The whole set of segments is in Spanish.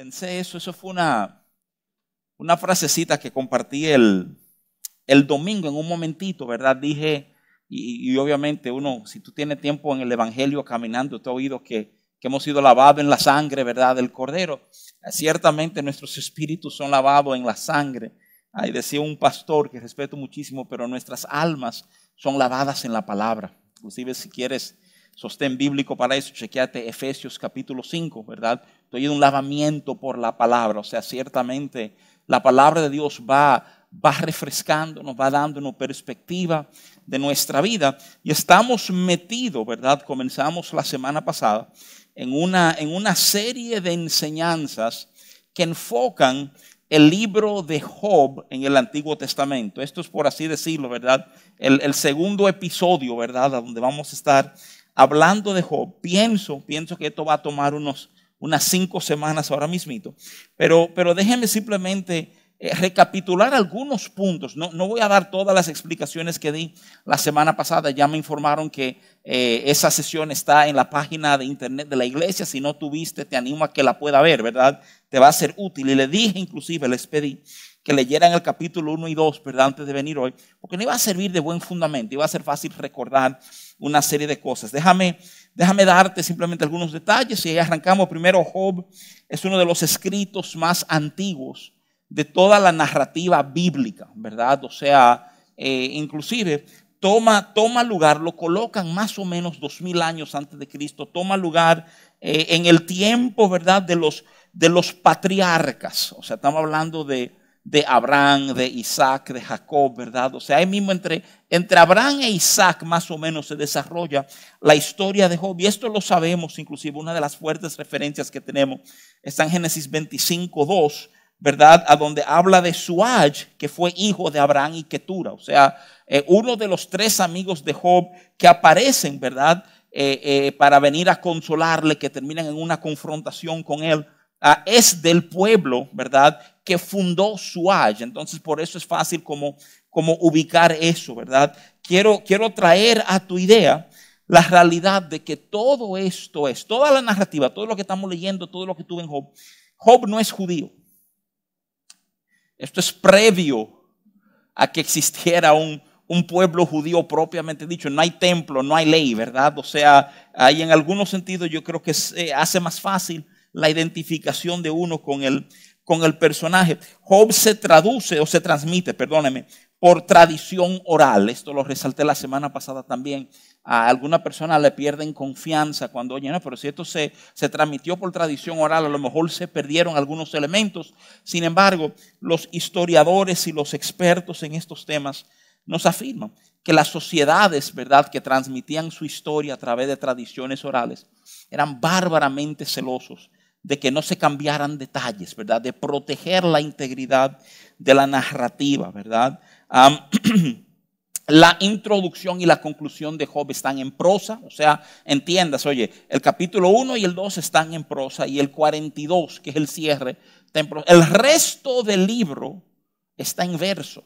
pensé eso, eso fue una, una frasecita que compartí el, el domingo en un momentito, ¿verdad? Dije, y, obviamente uno, si tú tienes tiempo en el Evangelio caminando, te has oído que, que hemos sido lavados en la sangre, ¿verdad? Del Cordero. Ciertamente nuestros espíritus son lavados en la sangre. Ahí decía un pastor que respeto muchísimo, pero nuestras almas son lavadas en la palabra. Inclusive si quieres sostén bíblico para eso, chequeate Efesios capítulo 5, ¿verdad? Estoy en un lavamiento por la palabra, o sea, ciertamente la palabra de Dios va, va refrescando, nos va dando una perspectiva de nuestra vida y estamos metidos, ¿verdad? Comenzamos la semana pasada en una, en una serie de enseñanzas que enfocan el libro de Job en el Antiguo Testamento. Esto es por así decirlo, ¿verdad? El, el segundo episodio, ¿verdad? A donde vamos a estar hablando de Job. Pienso, pienso que esto va a tomar unos, unas cinco semanas ahora mismito. Pero, pero déjenme simplemente eh, recapitular algunos puntos. No, no, voy a dar todas las explicaciones que di la semana pasada. Ya me informaron que eh, esa sesión está en la página de internet de la iglesia. Si no tuviste, te animo a que la pueda ver, ¿verdad? Te va a ser útil. Y le dije, inclusive, les pedí que leyeran el capítulo 1 y 2, ¿verdad? Antes de venir hoy, porque no iba a servir de buen fundamento, iba a ser fácil recordar una serie de cosas. Déjame, déjame darte simplemente algunos detalles y arrancamos. Primero, Job es uno de los escritos más antiguos de toda la narrativa bíblica, ¿verdad? O sea, eh, inclusive toma, toma lugar, lo colocan más o menos dos mil años antes de Cristo, toma lugar eh, en el tiempo, ¿verdad? De los, de los patriarcas, o sea, estamos hablando de, de Abraham, de Isaac, de Jacob, ¿verdad? O sea, ahí mismo entre, entre Abraham e Isaac más o menos se desarrolla la historia de Job. Y esto lo sabemos, inclusive una de las fuertes referencias que tenemos está en Génesis 25, 2, ¿verdad? A donde habla de Suaj, que fue hijo de Abraham y Ketura. O sea, eh, uno de los tres amigos de Job que aparecen, ¿verdad? Eh, eh, para venir a consolarle, que terminan en una confrontación con él, ah, es del pueblo, ¿verdad? Que fundó Suaj. Entonces, por eso es fácil como, como ubicar eso, ¿verdad? Quiero, quiero traer a tu idea la realidad de que todo esto es, toda la narrativa, todo lo que estamos leyendo, todo lo que tuve en Job, Job no es judío. Esto es previo a que existiera un, pueblo judío propiamente dicho. No hay templo, no hay ley, ¿verdad? O sea, ahí en algunos sentidos yo creo que se hace más fácil la identificación de uno con el, con el personaje. Job se traduce o se transmite, perdóneme, por tradición oral. Esto lo resalté la semana pasada también a alguna persona le pierden confianza cuando, oye, no, pero si esto se, se transmitió por tradición oral, a lo mejor se perdieron algunos elementos. Sin embargo, los historiadores y los expertos en estos temas nos afirman que las sociedades, ¿verdad?, que transmitían su historia a través de tradiciones orales, eran bárbaramente celosos de que no se cambiaran detalles, ¿verdad?, de proteger la integridad de la narrativa, ¿verdad? La introducción y la conclusión de Job están en prosa, o sea, entiendas, oye, el capítulo 1 y el 2 están en prosa y el 42, que es el cierre, está en prosa. El resto del libro está en verso.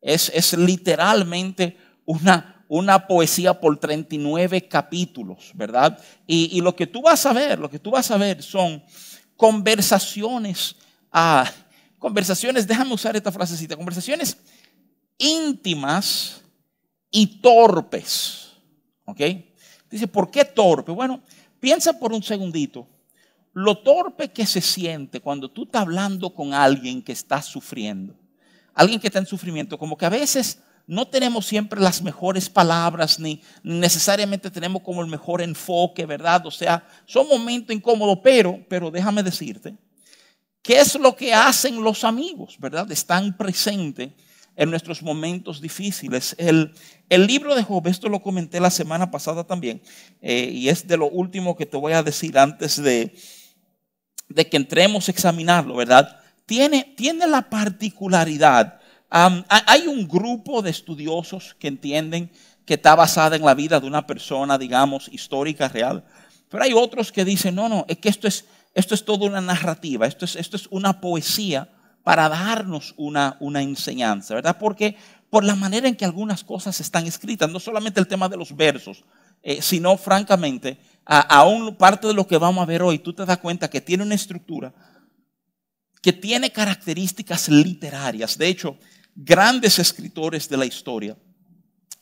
Es, es literalmente una, una poesía por 39 capítulos, ¿verdad? Y, lo que tú vas a ver, lo que tú vas a ver son conversaciones, ah, conversaciones, déjame usar esta frasecita, conversaciones íntimas y torpes. ¿Ok? Dice, ¿por qué torpe? Bueno, piensa por un segundito. Lo torpe que se siente cuando tú estás hablando con alguien que está sufriendo. Alguien que está en sufrimiento. Como que a veces no tenemos siempre las mejores palabras, ni necesariamente tenemos como el mejor enfoque, ¿verdad? O sea, son momentos incómodos, pero, pero déjame decirte, ¿qué es lo que hacen los amigos, ¿verdad? Están presentes en nuestros momentos difíciles. El, el libro de Job, esto lo comenté la semana pasada también, eh, y es de lo último que te voy a decir antes de, de que entremos a examinarlo, ¿verdad? Tiene, tiene la particularidad. Hay un grupo de estudiosos que entienden que está basada en la vida de una persona, digamos, histórica, real. Pero hay otros que dicen, no, no, es que esto es, esto es toda una narrativa, esto es, esto es una poesía para darnos una, una enseñanza, ¿verdad? Porque por la manera en que algunas cosas están escritas, no solamente el tema de los versos, eh, sino francamente, aún parte de lo que vamos a ver hoy, tú te das cuenta que tiene una estructura que tiene características literarias. De hecho, grandes escritores de la historia,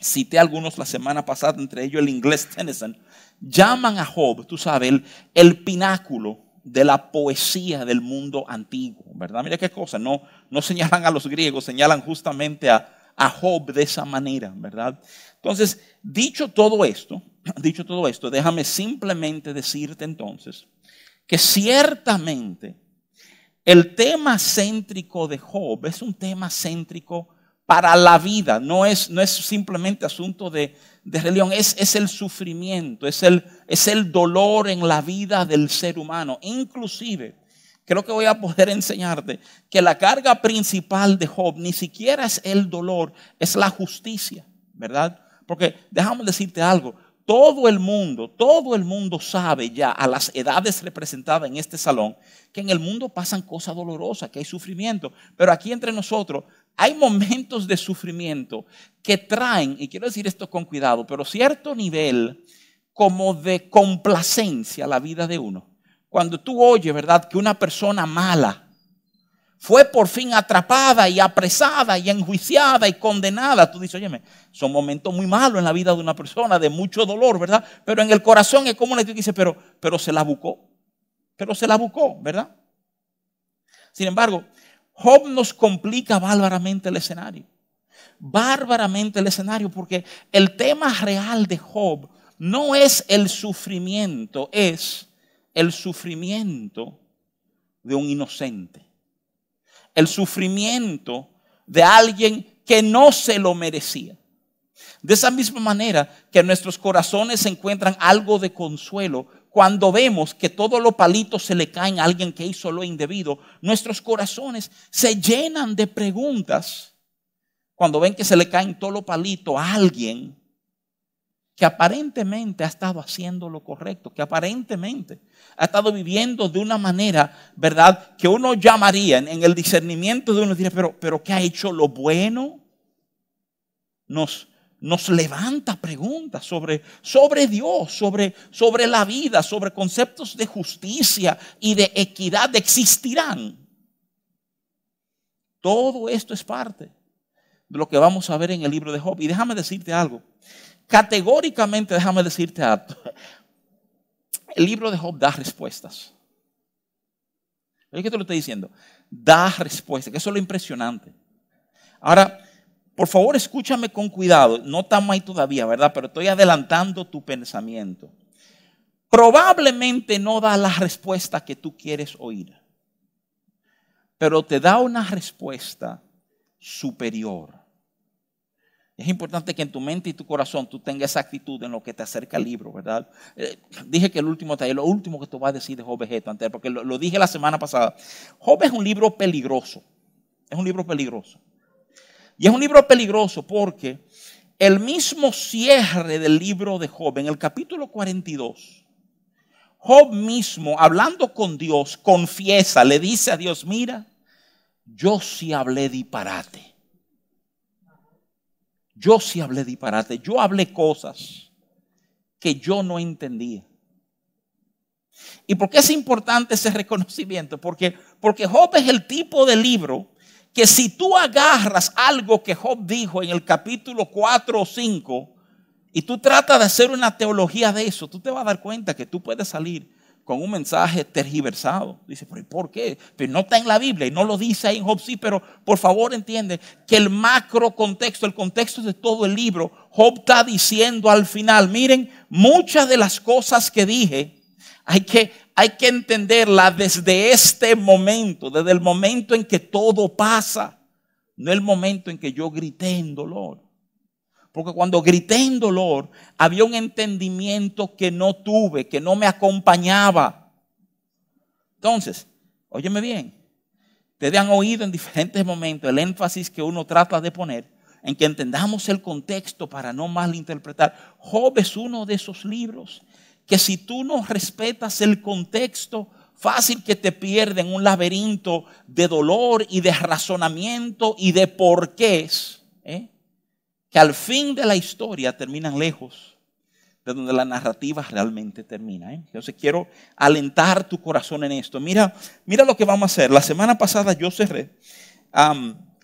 cité algunos la semana pasada, entre ellos el inglés Tennyson, llaman a Job, tú sabes, el, el pináculo de la poesía del mundo antiguo, ¿verdad? Mira qué cosa, no, no señalan a los griegos, señalan justamente a, a Job de esa manera, ¿verdad? Entonces, dicho todo esto, dicho todo esto, déjame simplemente decirte entonces que ciertamente el tema céntrico de Job es un tema céntrico para la vida, no es, no es simplemente asunto de, religión, es, es, el sufrimiento, es el, es el dolor en la vida del ser humano. Inclusive, creo que voy a poder enseñarte que la carga principal de Job ni siquiera es el dolor, es la justicia, ¿verdad? Porque déjame decirte algo, todo el mundo, todo el mundo sabe ya a las edades representadas en este salón que en el mundo pasan cosas dolorosas, que hay sufrimiento. Pero aquí entre nosotros hay momentos de sufrimiento que traen, y quiero decir esto con cuidado, pero cierto nivel como de complacencia a la vida de uno. Cuando tú oyes, ¿verdad?, que una persona mala, fue por fin atrapada y apresada y enjuiciada y condenada. Tú dices, oye, son momentos muy malos en la vida de una persona, de mucho dolor, ¿verdad? Pero en el corazón es como una que dice, pero, pero se la buscó. Pero se la buscó, ¿verdad? Sin embargo, Job nos complica bárbaramente el escenario. Bárbaramente el escenario, porque el tema real de Job no es el sufrimiento, es el sufrimiento de un inocente el sufrimiento de alguien que no se lo merecía. De esa misma manera que nuestros corazones se encuentran algo de consuelo cuando vemos que todos los palitos se le caen a alguien que hizo lo indebido, nuestros corazones se llenan de preguntas cuando ven que se le caen todos los palitos a alguien que aparentemente ha estado haciendo lo correcto, que aparentemente ha estado viviendo de una manera, ¿verdad? Que uno llamaría en, el discernimiento de uno, diría, pero, pero ¿qué ha hecho lo bueno? Nos, nos levanta preguntas sobre, sobre Dios, sobre, sobre la vida, sobre conceptos de justicia y de equidad existirán. Todo esto es parte de lo que vamos a ver en el libro de Job. Y déjame decirte algo categóricamente, déjame decirte algo, el libro de Job da respuestas. ¿Qué te lo estoy diciendo? Da respuestas, que eso es lo impresionante. Ahora, por favor, escúchame con cuidado. No estamos ahí todavía, ¿verdad? Pero estoy adelantando tu pensamiento. Probablemente no da la respuesta que tú quieres oír, pero te da una respuesta superior. Es importante que en tu mente y tu corazón tú tengas esa actitud en lo que te acerca al libro, ¿verdad? Eh, dije que el último taller, lo último que tú vas a decir de Job es esto, porque lo, lo, dije la semana pasada. Job es un libro peligroso. Es un libro peligroso. Y es un libro peligroso porque el mismo cierre del libro de Job, en el capítulo 42, Job mismo, hablando con Dios, confiesa, le dice a Dios, mira, yo sí hablé disparate. Yo sí hablé disparate, yo hablé cosas que yo no entendía. ¿Y por qué es importante ese reconocimiento? Porque, porque Job es el tipo de libro que si tú agarras algo que Job dijo en el capítulo 4 o 5 y tú tratas de hacer una teología de eso, tú te vas a dar cuenta que tú puedes salir con un mensaje tergiversado. Dice, pero ¿por qué? Pero no está en la Biblia y no lo dice ahí en Job, sí, pero por favor entiende que el macro contexto, el contexto de todo el libro, Job está diciendo al final, miren, muchas de las cosas que dije, hay que, hay que entenderlas desde este momento, desde el momento en que todo pasa, no el momento en que yo grité en dolor. Porque cuando grité en dolor, había un entendimiento que no tuve, que no me acompañaba. Entonces, óyeme bien, ustedes han oído en diferentes momentos el énfasis que uno trata de poner en que entendamos el contexto para no malinterpretar. Job es uno de esos libros que si tú no respetas el contexto, fácil que te pierden en un laberinto de dolor y de razonamiento y de porqués. ¿eh? Que al fin de la historia terminan lejos de donde la narrativa realmente termina. ¿eh? Entonces quiero alentar tu corazón en esto. Mira, mira lo que vamos a hacer. La semana pasada yo cerré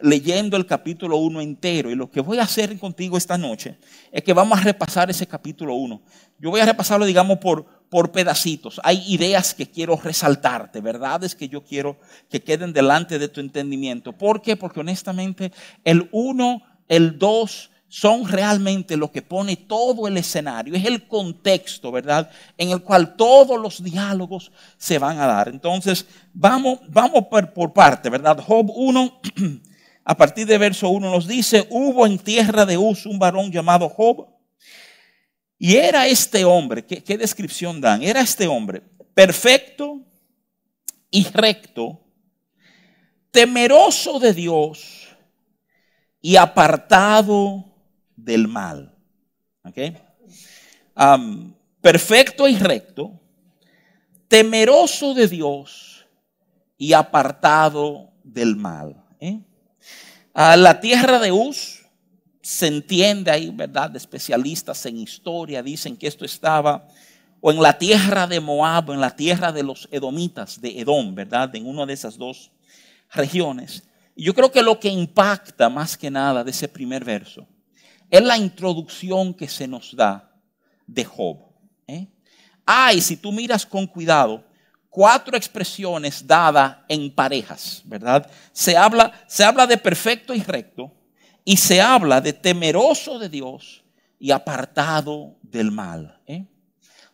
leyendo el capítulo 1 entero y lo que voy a hacer contigo esta noche es que vamos a repasar ese capítulo 1. Yo voy a repasarlo, digamos, por, por pedacitos. Hay ideas que quiero resaltarte, verdades que yo quiero que queden delante de tu entendimiento. ¿Por qué? Porque honestamente el 1, el 2, son realmente lo que pone todo el escenario, es el contexto, ¿verdad? En el cual todos los diálogos se van a dar. Entonces, vamos, vamos por, parte, ¿verdad? Job 1, a partir de verso 1 nos dice, hubo en tierra de Uz un varón llamado Job, y era este hombre, ¿qué, qué descripción dan? Era este hombre perfecto y recto, temeroso de Dios y apartado del mal. perfecto y recto, temeroso de Dios y apartado del mal. ¿eh? A la tierra de Uz se entiende ahí, ¿verdad? Especialistas en historia dicen que esto estaba o en la tierra de Moab, o en la tierra de los edomitas, de Edom, ¿verdad? En una de esas dos regiones. Yo creo que lo que impacta más que nada de ese primer verso es la introducción que se nos da de Job. ¿eh? Hay, si tú miras con cuidado, cuatro expresiones dadas en parejas, ¿verdad? Se habla, se habla de perfecto y recto, y se habla de temeroso de Dios y apartado del mal. ¿eh?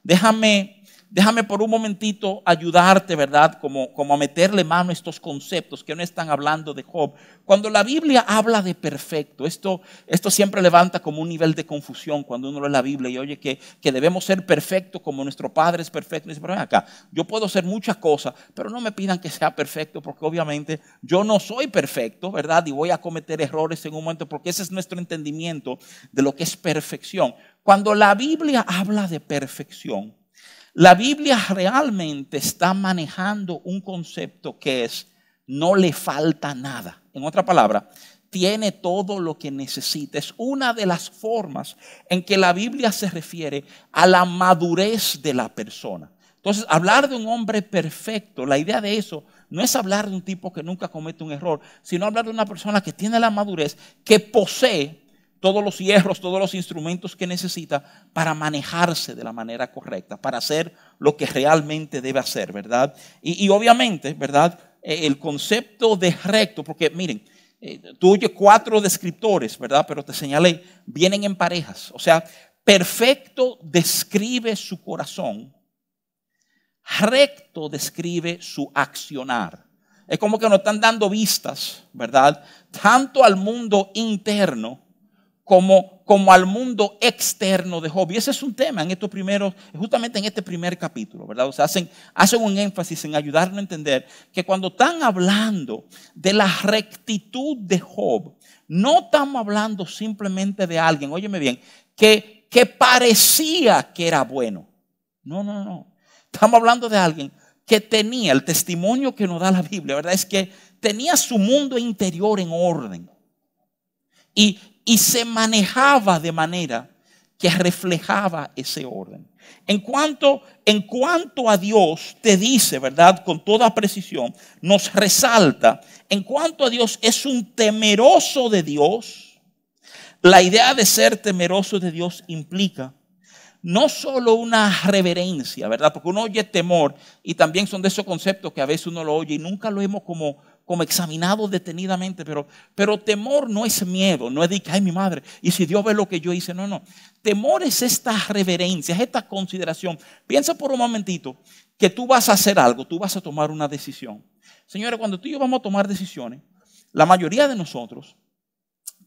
Déjame déjame por un momentito ayudarte, ¿verdad? Como, como a meterle mano a estos conceptos que no están hablando de Job. Cuando la Biblia habla de perfecto, esto, esto siempre levanta como un nivel de confusión cuando uno lee la Biblia y oye que, que debemos ser perfectos como nuestro Padre es perfecto. Y dice, pero ven acá, yo puedo hacer muchas cosas, pero no me pidan que sea perfecto porque obviamente yo no soy perfecto, ¿verdad? Y voy a cometer errores en un momento porque ese es nuestro entendimiento de lo que es perfección. Cuando la Biblia habla de perfección, la Biblia realmente está manejando un concepto que es no le falta nada. En otra palabra, tiene todo lo que necesita. Es una de las formas en que la Biblia se refiere a la madurez de la persona. Entonces, hablar de un hombre perfecto, la idea de eso no es hablar de un tipo que nunca comete un error, sino hablar de una persona que tiene la madurez, que posee todos los hierros, todos los instrumentos que necesita para manejarse de la manera correcta, para hacer lo que realmente debe hacer, ¿verdad? Y, obviamente, ¿verdad? Eh, el concepto de recto, porque miren, eh, tú oyes cuatro descriptores, ¿verdad? Pero te señalé, vienen en parejas. O sea, perfecto describe su corazón, recto describe su accionar. Es como que nos están dando vistas, ¿verdad? Tanto al mundo interno, como, como al mundo externo de Job. Y ese es un tema en estos primeros, justamente en este primer capítulo, ¿verdad? O sea, hacen, hacen un énfasis en ayudarnos a entender que cuando están hablando de la rectitud de Job, no estamos hablando simplemente de alguien, óyeme bien, que, que parecía que era bueno. No, no, no. Estamos hablando de alguien que tenía el testimonio que nos da la Biblia, ¿verdad? Es que tenía su mundo interior en orden. Y, y se manejaba de manera que reflejaba ese orden. En cuanto, en cuanto a Dios te dice, ¿verdad? Con toda precisión, nos resalta, en cuanto a Dios es un temeroso de Dios, la idea de ser temeroso de Dios implica no solo una reverencia, ¿verdad? Porque uno oye temor y también son de esos conceptos que a veces uno lo oye y nunca lo hemos como como examinado detenidamente, pero, pero temor no es miedo, no es de que, ay, mi madre, y si Dios ve lo que yo hice, no, no. Temor es esta reverencia, es esta consideración. Piensa por un momentito que tú vas a hacer algo, tú vas a tomar una decisión. Señores, cuando tú y yo vamos a tomar decisiones, la mayoría de nosotros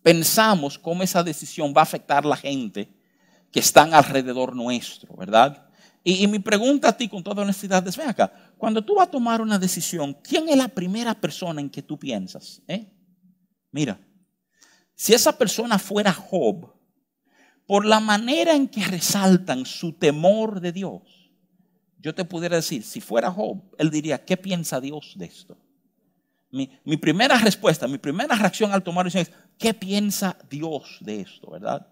pensamos cómo esa decisión va a afectar a la gente que están alrededor nuestro, ¿verdad? Y, mi pregunta a ti con toda honestidad es, ven acá, cuando tú vas a tomar una decisión, ¿quién es la primera persona en que tú piensas? Eh? Mira, si esa persona fuera Job, por la manera en que resaltan su temor de Dios, yo te pudiera decir, si fuera Job, él diría, ¿qué piensa Dios de esto? Mi, primera respuesta, mi primera reacción al tomar decisión es, ¿qué piensa Dios de esto, verdad?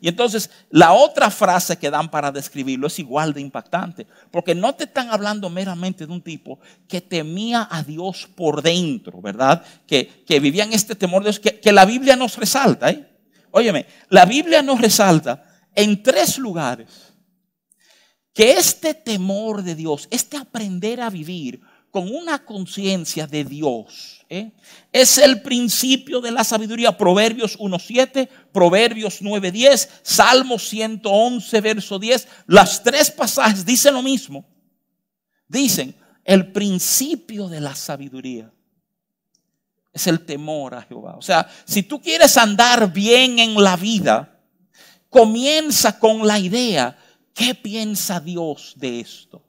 Y entonces la otra frase que dan para describirlo es igual de impactante, porque no te están hablando meramente de un tipo que temía a Dios por dentro, ¿verdad? Que, vivía en este temor de Dios, que, la Biblia nos resalta. ¿eh? Óyeme, la Biblia nos resalta en tres lugares que este temor de Dios, este aprender a vivir con una conciencia de Dios, ¿eh? Es el principio de la sabiduría. Proverbios 1.7, Proverbios 9.10, Salmo 111, verso 10. Las tres pasajes dicen lo mismo. Dicen, el principio de la sabiduría es el temor a Jehová. O sea, si tú quieres andar bien en la vida, comienza con la idea, ¿qué piensa Dios de esto?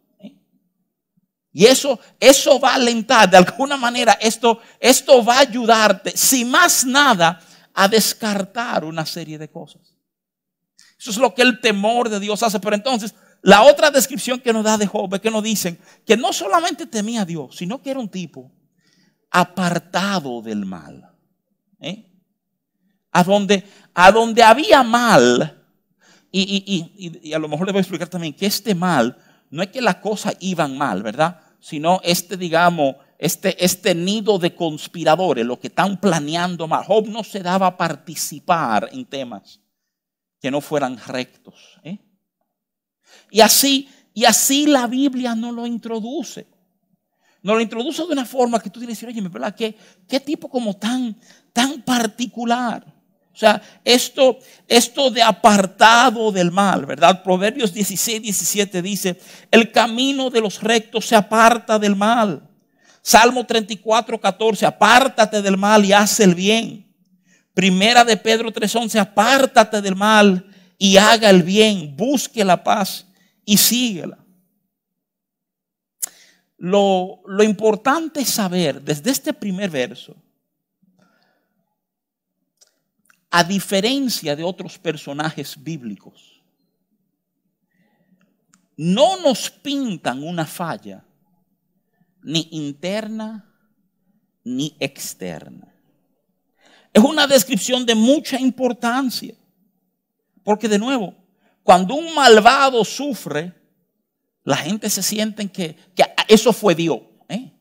Y eso, eso va a alentar, de alguna manera, esto, esto va a ayudarte, si más nada, a descartar una serie de cosas. Eso es lo que el temor de Dios hace. Pero entonces, la otra descripción que nos da de Job es que nos dicen que no solamente temía a Dios, sino que era un tipo apartado del mal. ¿eh? A, donde, a donde había mal, y, y, a lo mejor le voy a explicar también que este mal no es que las cosas iban mal, ¿verdad? Sino este, digamos, este, este nido de conspiradores, lo que están planeando mal. Job no se daba a participar en temas que no fueran rectos. ¿eh? Y así, y así la Biblia no lo introduce. No lo introduce de una forma que tú tienes que decir, oye, ¿verdad? ¿Qué, qué tipo como tan, tan particular? O sea, esto, esto de apartado del mal, ¿verdad? Proverbios 16, 17 dice, el camino de los rectos se aparta del mal. Salmo 34, 14, apártate del mal y haz el bien. Primera de Pedro 3, 11, apártate del mal y haga el bien, busque la paz y síguela. Lo, lo importante es saber desde este primer verso a diferencia de otros personajes bíblicos, no nos pintan una falla ni interna ni externa. Es una descripción de mucha importancia, porque de nuevo, cuando un malvado sufre, la gente se siente que, eso fue Dios. ¿eh?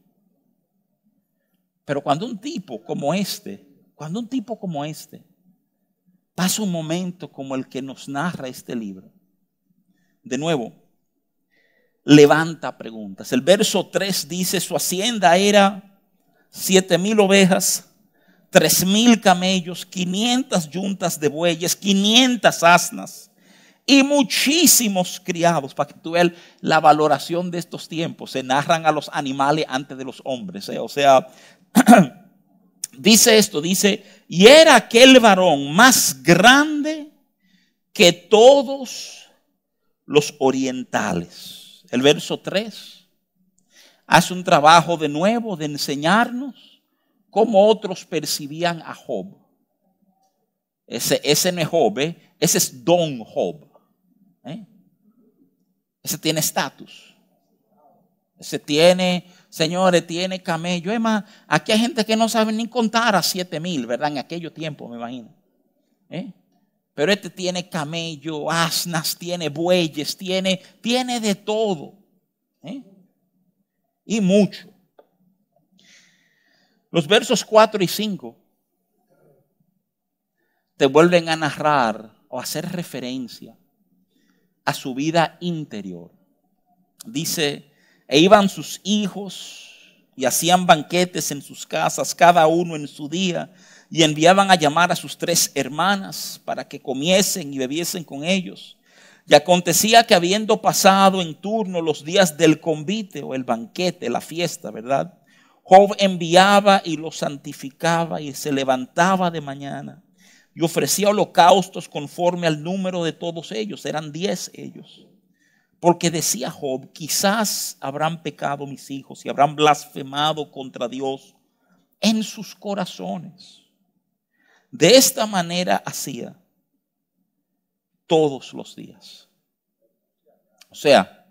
Pero cuando un tipo como este, cuando un tipo como este pasa un momento como el que nos narra este libro. De nuevo, levanta preguntas. El verso 3 dice, su hacienda era siete mil ovejas, tres mil camellos, 500 yuntas de bueyes, 500 asnas y muchísimos criados. Para que tú la valoración de estos tiempos. Se narran a los animales antes de los hombres. ¿eh? O sea, dice esto, dice, y era aquel varón más grande que todos los orientales. El verso 3 hace un trabajo de nuevo de enseñarnos cómo otros percibían a Job. Ese, ese no es Job, ¿eh? ese es Don Job. ¿eh? Ese tiene estatus. Ese tiene Señores, tiene camello. Es más, aquí hay gente que no sabe ni contar a siete mil, ¿verdad? En aquellos tiempos, me imagino. ¿Eh? Pero este tiene camello, asnas, tiene bueyes, tiene, tiene de todo. ¿eh? Y mucho. Los versos 4 y 5 te vuelven a narrar o hacer referencia a su vida interior. Dice e iban sus hijos y hacían banquetes en sus casas, cada uno en su día, y enviaban a llamar a sus tres hermanas para que comiesen y bebiesen con ellos. Y acontecía que habiendo pasado en turno los días del convite o el banquete, la fiesta, ¿verdad? Job enviaba y los santificaba y se levantaba de mañana y ofrecía holocaustos conforme al número de todos ellos, eran diez ellos. Porque decía Job, quizás habrán pecado mis hijos y habrán blasfemado contra Dios en sus corazones. De esta manera hacía todos los días. O sea,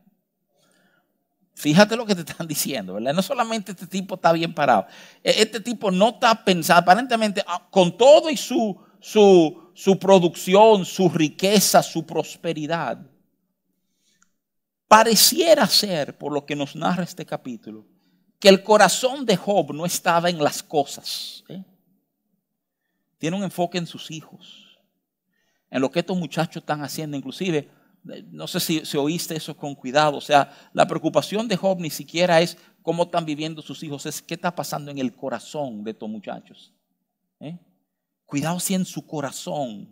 fíjate lo que te están diciendo, ¿verdad? No solamente este tipo está bien parado, e-, este tipo no está pensando, aparentemente, ah, con todo y su, su, su producción, su riqueza, su prosperidad. Pareciera ser, por lo que nos narra este capítulo, que el corazón de Job no estaba en las cosas. ¿eh? Tiene un enfoque en sus hijos, en lo que estos muchachos están haciendo. Inclusive, no sé si, oíste eso con cuidado. O sea, la preocupación de Job ni siquiera es cómo están viviendo sus hijos, es qué está pasando en el corazón de estos muchachos. ¿eh? Cuidado si en su corazón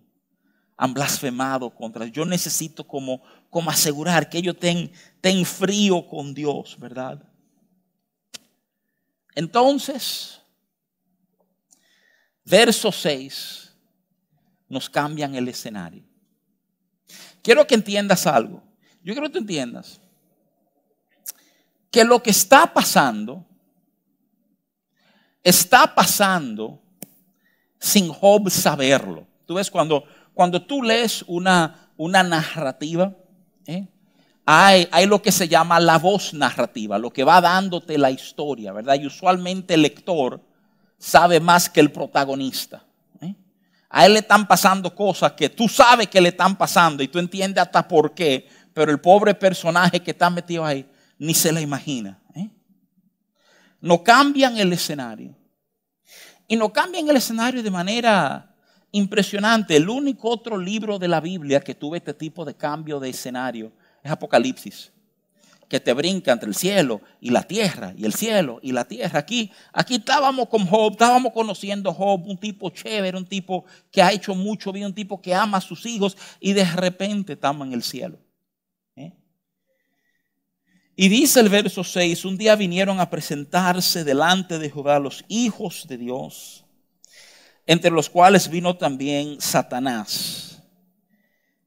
han blasfemado contra Yo necesito como, como asegurar que ellos estén frío con Dios, ¿verdad? Entonces, verso 6 nos cambian el escenario. Quiero que entiendas algo. Yo quiero que tú entiendas que lo que está pasando está pasando sin Job saberlo. Tú ves cuando, cuando tú lees una, una narrativa, ¿eh? hay, hay, lo que se llama la voz narrativa, lo que va dándote la historia, ¿verdad? Y usualmente el lector sabe más que el protagonista. ¿eh? A él le están pasando cosas que tú sabes que le están pasando y tú entiendes hasta por qué, pero el pobre personaje que está metido ahí ni se la imagina. ¿eh? No cambian el escenario. Y no cambian el escenario de manera impresionante. El único otro libro de la Biblia que tuvo este tipo de cambio de escenario es Apocalipsis. Que te brinca entre el cielo y la tierra, y el cielo y la tierra. Aquí, aquí estábamos con Job, estábamos conociendo a Job, un tipo chévere, un tipo que ha hecho mucho bien, un tipo que ama a sus hijos, y de repente estamos en el cielo. Y dice el verso 6, un día vinieron a presentarse delante de Jehová los hijos de Dios, entre los cuales vino también Satanás.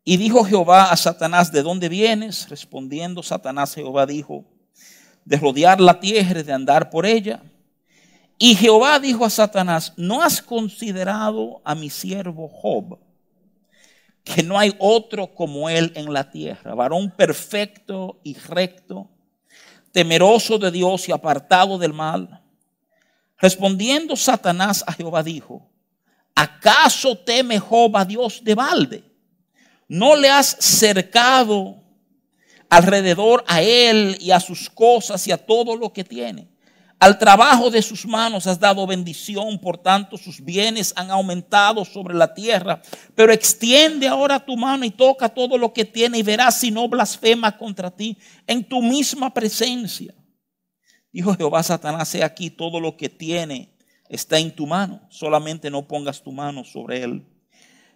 Y dijo Jehová a Satanás, ¿de dónde vienes? Respondiendo Satanás, Jehová dijo, de rodear la tierra y de andar por ella. Y Jehová dijo a Satanás, ¿no has considerado a mi siervo Job? Que no hay otro como él en la tierra, varón perfecto y recto temeroso de Dios y apartado del mal. Respondiendo Satanás a Jehová dijo, ¿acaso teme a Dios de balde? ¿No le has cercado alrededor a él y a sus cosas y a todo lo que tiene? Al trabajo de sus manos has dado bendición, por tanto sus bienes han aumentado sobre la tierra. Pero extiende ahora tu mano y toca todo lo que tiene y verás si no blasfema contra ti en tu misma presencia. Dijo Jehová Satanás, he aquí todo lo que tiene está en tu mano, solamente no pongas tu mano sobre él.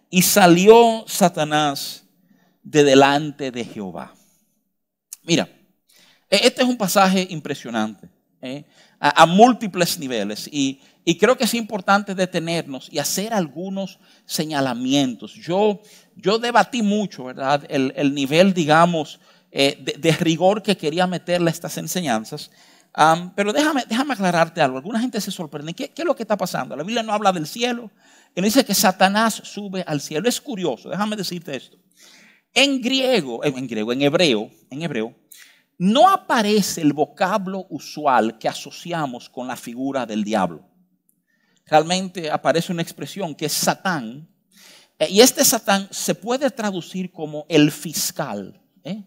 Y salió Satanás de delante de Jehová. Mira, e-, este es un pasaje impresionante. ¿eh? a, múltiples niveles. Y, creo que es importante detenernos y hacer algunos señalamientos. Yo, yo debatí mucho, ¿verdad? El, nivel, digamos, eh, de, rigor que quería meterle a estas enseñanzas. Pero déjame, déjame aclararte algo. Alguna gente se sorprende. ¿Qué, ¿Qué, es lo que está pasando? La Biblia no habla del cielo. Él dice que Satanás sube al cielo. Es curioso. Déjame decirte esto. En griego, en griego, en hebreo, en hebreo, no aparece el vocablo usual que asociamos con la figura del diablo. Realmente aparece una expresión que es Satán. Eh, y este Satán se puede traducir como el fiscal. ¿eh?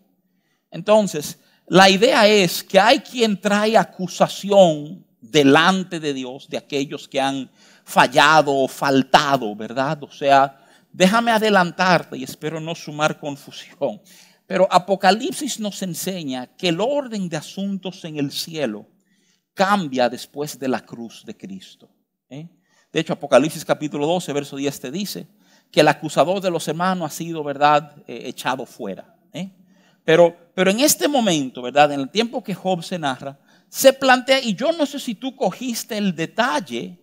Entonces, la idea es que hay quien trae acusación delante de Dios de aquellos que han fallado o faltado, ¿verdad? O sea, déjame adelantarte y espero no sumar confusión. Pero Apocalipsis nos enseña que el orden de asuntos en el cielo cambia después de la cruz de Cristo. ¿eh? De hecho, Apocalipsis capítulo 12, verso 10 te dice que el acusador de los hermanos ha sido, ¿verdad?, eh, echado fuera. ¿eh? Pero, pero en este momento, ¿verdad?, en el tiempo que Job se narra, se plantea, y yo no sé si tú cogiste el detalle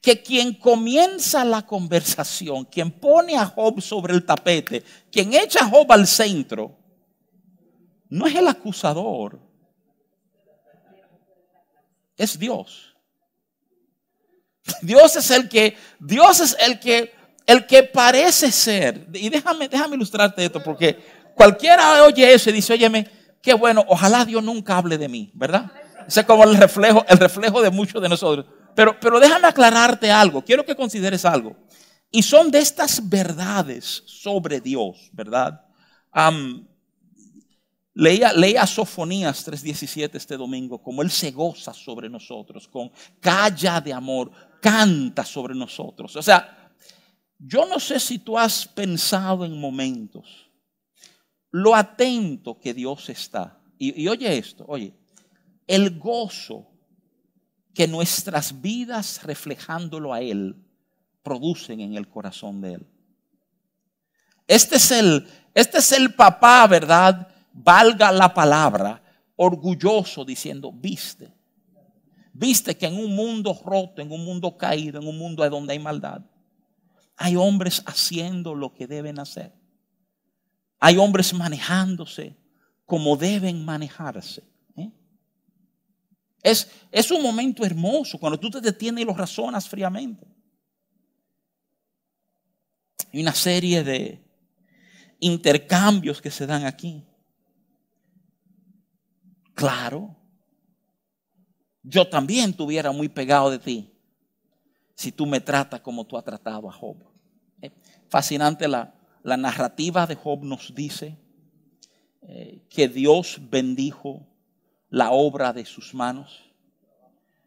que quien comienza la conversación, quien pone a Job sobre el tapete, quien echa a Job al centro, no es el acusador, es Dios. Dios es el que, Dios es el que, el que parece ser. Y déjame, déjame ilustrarte esto, porque cualquiera oye eso y dice, óyeme, qué bueno, ojalá Dios nunca hable de mí, ¿verdad? Ese es como el reflejo, el reflejo de muchos de nosotros. Pero, pero déjame aclararte algo. Quiero que consideres algo. Y son de estas verdades sobre Dios, ¿verdad? leía, leía Sofonías 3:17 este domingo, como Él se goza sobre nosotros, con calla de amor, canta sobre nosotros. O sea, yo no sé si tú has pensado en momentos lo atento que Dios está. Y, oye esto, oye, el gozo que nuestras vidas reflejándolo a Él producen en el corazón de Él. Este es el, este es el papá, ¿verdad? Valga la palabra, orgulloso diciendo, viste, viste que en un mundo roto, en un mundo caído, en un mundo donde hay maldad, hay hombres haciendo lo que deben hacer. Hay hombres manejándose como deben manejarse. ¿eh? Es, es un momento hermoso cuando tú te detienes y lo razonas fríamente. Hay una serie de intercambios que se dan aquí. Claro, yo también estuviera muy pegado de ti si tú me tratas como tú has tratado a Job. Eh, fascinante la, la narrativa de Job nos dice eh, que Dios bendijo la obra de sus manos.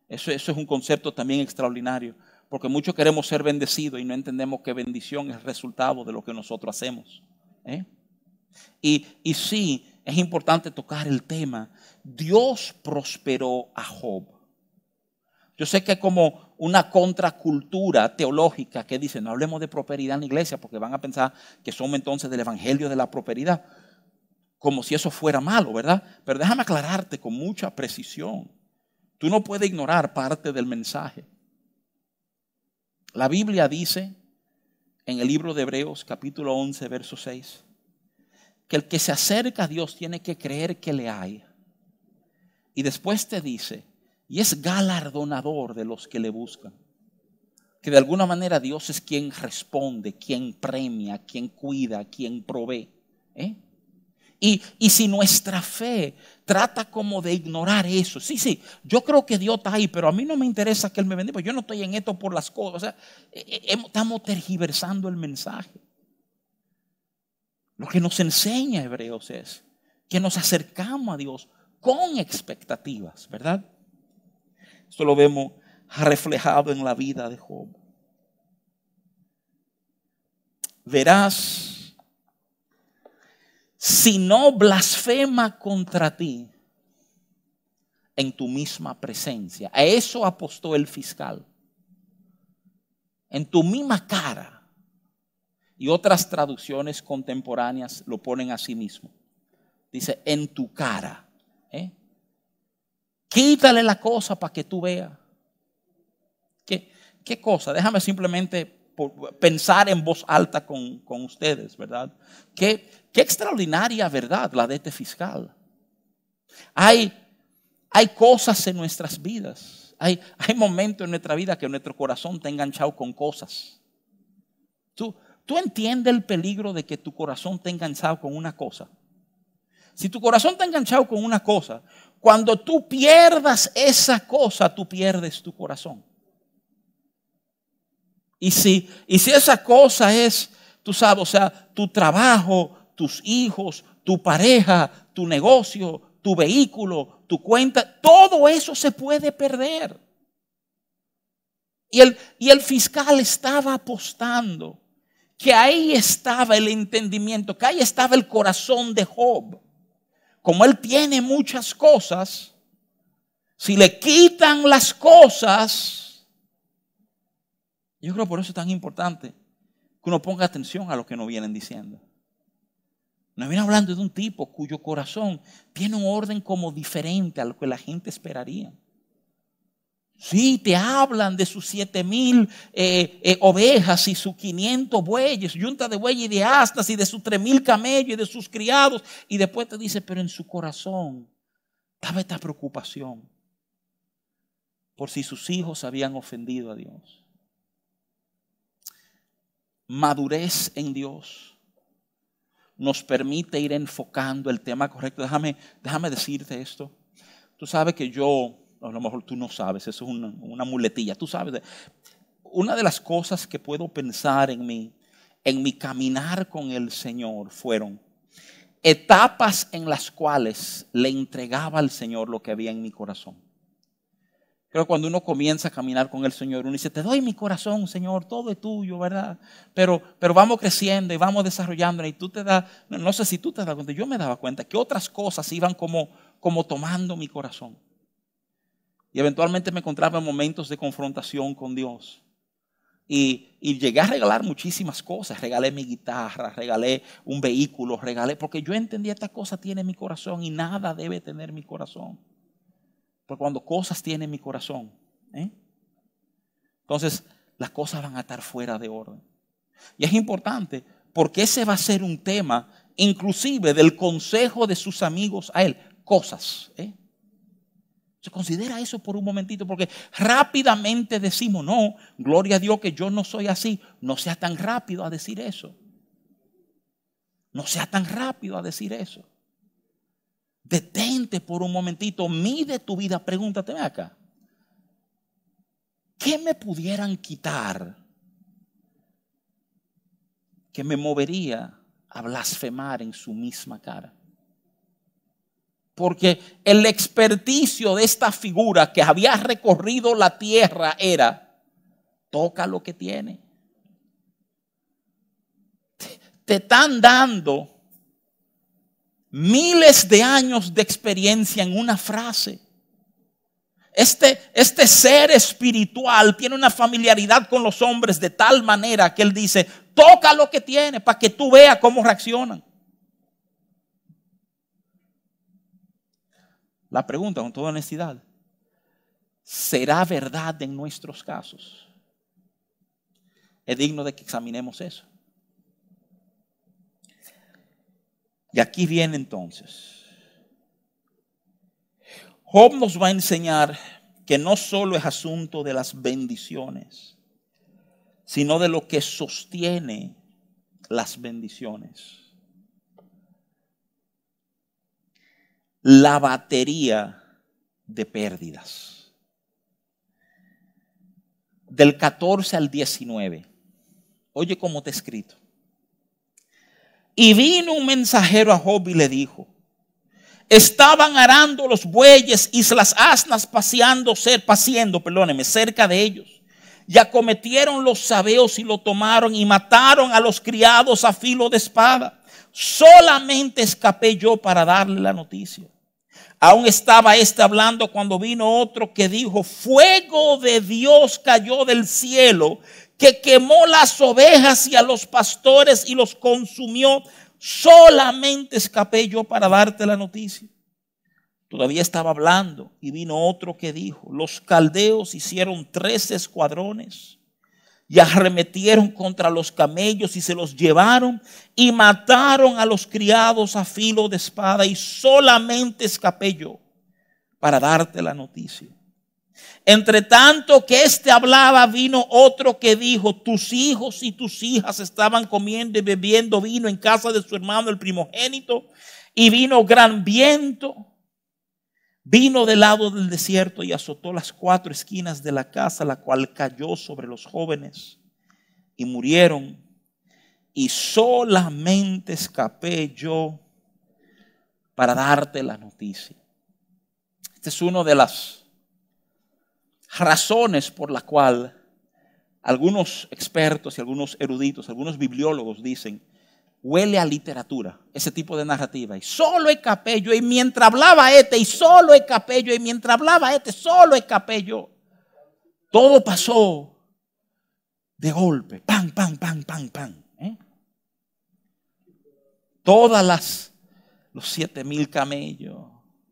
Eso, eso, es un concepto también extraordinario, porque muchos queremos ser bendecidos y no entendemos que bendición es resultado de lo que nosotros hacemos. ¿eh? Y, y sí, es importante tocar el tema. Dios prosperó a Job. Yo sé que como una contracultura teológica que dice, no hablemos de prosperidad en la iglesia porque van a pensar que somos entonces del evangelio de la prosperidad, como si eso fuera malo, ¿verdad? Pero déjame aclararte con mucha precisión. Tú no puedes ignorar parte del mensaje. La Biblia dice en el libro de Hebreos capítulo 11, verso 6, que el que se acerca a Dios tiene que creer que le hay. Y después te dice, y es galardonador de los que le buscan. Que de alguna manera Dios es quien responde, quien premia, quien cuida, quien provee. ¿eh? Y, si nuestra fe trata como de ignorar eso, sí, sí, yo creo que Dios está ahí, pero a mí no me interesa que Él me bendiga, yo no estoy en esto por las cosas. O sea, eh, eh, estamos tergiversando el mensaje. Lo que nos enseña Hebreos es que nos acercamos a Dios con expectativas, ¿verdad? Esto lo vemos reflejado en la vida de Job. Verás, si no blasfema contra ti en tu misma presencia. A eso apostó el fiscal. En tu misma cara. Y otras traducciones contemporáneas lo ponen a sí mismo. Dice, en tu cara. ¿eh? Quítale la cosa para que tú veas. ¿Qué, ¿Qué, cosa? Déjame simplemente pensar en voz alta con, ustedes, ¿verdad? Qué, qué, extraordinaria verdad la de este fiscal. Hay, hay cosas en nuestras vidas. Hay, hay momentos en nuestra vida que nuestro corazón está enganchado con cosas. Tú, tú entiendes el peligro de que tu corazón esté enganchado con una cosa. Si tu corazón está enganchado con una cosa, cuando tú pierdas esa cosa, tú pierdes tu corazón. Y si, y si esa cosa es, tú sabes, o sea, tu trabajo, tus hijos, tu pareja, tu negocio, tu vehículo, tu cuenta, todo eso se puede perder. Y el, y el fiscal estaba apostando que ahí estaba el entendimiento, que ahí estaba el corazón de Job como él tiene muchas cosas, si le quitan las cosas, yo creo por eso es tan importante que uno ponga atención a lo que nos vienen diciendo. Nos viene hablando de un tipo cuyo corazón tiene un orden como diferente a lo que la gente esperaría. Sí, te hablan de sus siete mil eh, eh, ovejas y sus 500 bueyes, yunta de bueyes y de astas y de sus tres mil camellos y de sus criados. Y después te dice, pero en su corazón estaba esta preocupación por si sus hijos habían ofendido a Dios. Madurez en Dios nos permite ir enfocando el tema correcto. Déjame, déjame decirte esto. Tú sabes que yo a lo mejor tú no sabes, eso es una, muletilla, tú sabes. una de las cosas que puedo pensar en mí, en mi caminar con el Señor, fueron etapas en las cuales le entregaba al Señor lo que había en mi corazón. Creo que cuando uno comienza a caminar con el Señor, uno dice, te doy mi corazón, Señor, todo es tuyo, ¿verdad? Pero, pero vamos creciendo y vamos desarrollando y tú te das, no, sé si tú te das cuenta, yo me daba cuenta que otras cosas iban como, como tomando mi corazón. Y eventualmente me encontraba en momentos de confrontación con Dios. Y, llegué a regalar muchísimas cosas. Regalé mi guitarra, regalé un vehículo, regalé, porque yo entendía esta cosa tiene mi corazón y nada debe tener mi corazón. Porque cuando cosas tienen mi corazón, ¿eh? entonces las cosas van a estar fuera de orden. Y es importante porque ese va a ser un tema inclusive del consejo de sus amigos a él. Cosas. ¿eh? Considera eso por un momentito, porque rápidamente decimos, no, gloria a Dios que yo no soy así. No sea tan rápido a decir eso. No sea tan rápido a decir eso. Detente por un momentito, mide tu vida, pregúntate acá. ¿Qué me pudieran quitar que me movería a blasfemar en su misma cara? Porque el experticio de esta figura que había recorrido la tierra era, toca lo que tiene. Te, están dando miles de años de experiencia en una frase. Este, este ser espiritual tiene una familiaridad con los hombres de tal manera que él dice, toca lo que tiene para que tú veas cómo reaccionan. La pregunta con toda honestidad, ¿será verdad en nuestros casos? Es digno de que examinemos eso. Y aquí viene entonces. Job nos va a enseñar que no solo es asunto de las bendiciones, sino de lo que sostiene las bendiciones. La batería de pérdidas. Del 14 al 19. Oye cómo te he escrito. Y vino un mensajero a Job y le dijo, estaban arando los bueyes y las asnas paseando, paseando, perdóneme, cerca de ellos. Y acometieron los sabeos y lo tomaron y mataron a los criados a filo de espada. Solamente escapé yo para darle la noticia. Aún estaba este hablando cuando vino otro que dijo, fuego de Dios cayó del cielo, que quemó las ovejas y a los pastores y los consumió. Solamente escapé yo para darte la noticia. Todavía estaba hablando y vino otro que dijo, los caldeos hicieron tres escuadrones y arremetieron contra los camellos y se los llevaron y mataron a los criados a filo de espada y solamente escapé yo para darte la noticia. Entre tanto que éste hablaba, vino otro que dijo, tus hijos y tus hijas estaban comiendo y bebiendo vino en casa de su hermano el primogénito y vino gran viento Vino del lado del desierto y azotó las cuatro esquinas de la casa, la cual cayó sobre los jóvenes y murieron. Y solamente escapé yo para darte la noticia. Esta es una de las razones por la cual algunos expertos y algunos eruditos, algunos bibliólogos dicen huele a literatura, ese tipo de narrativa. Y solo escapé yo, y mientras hablaba este, y solo escapé yo, y mientras hablaba este, solo escapé yo. Todo pasó de golpe, pan, pan, pan, pan, pan. ¿eh? Todas las, los siete mil camellos,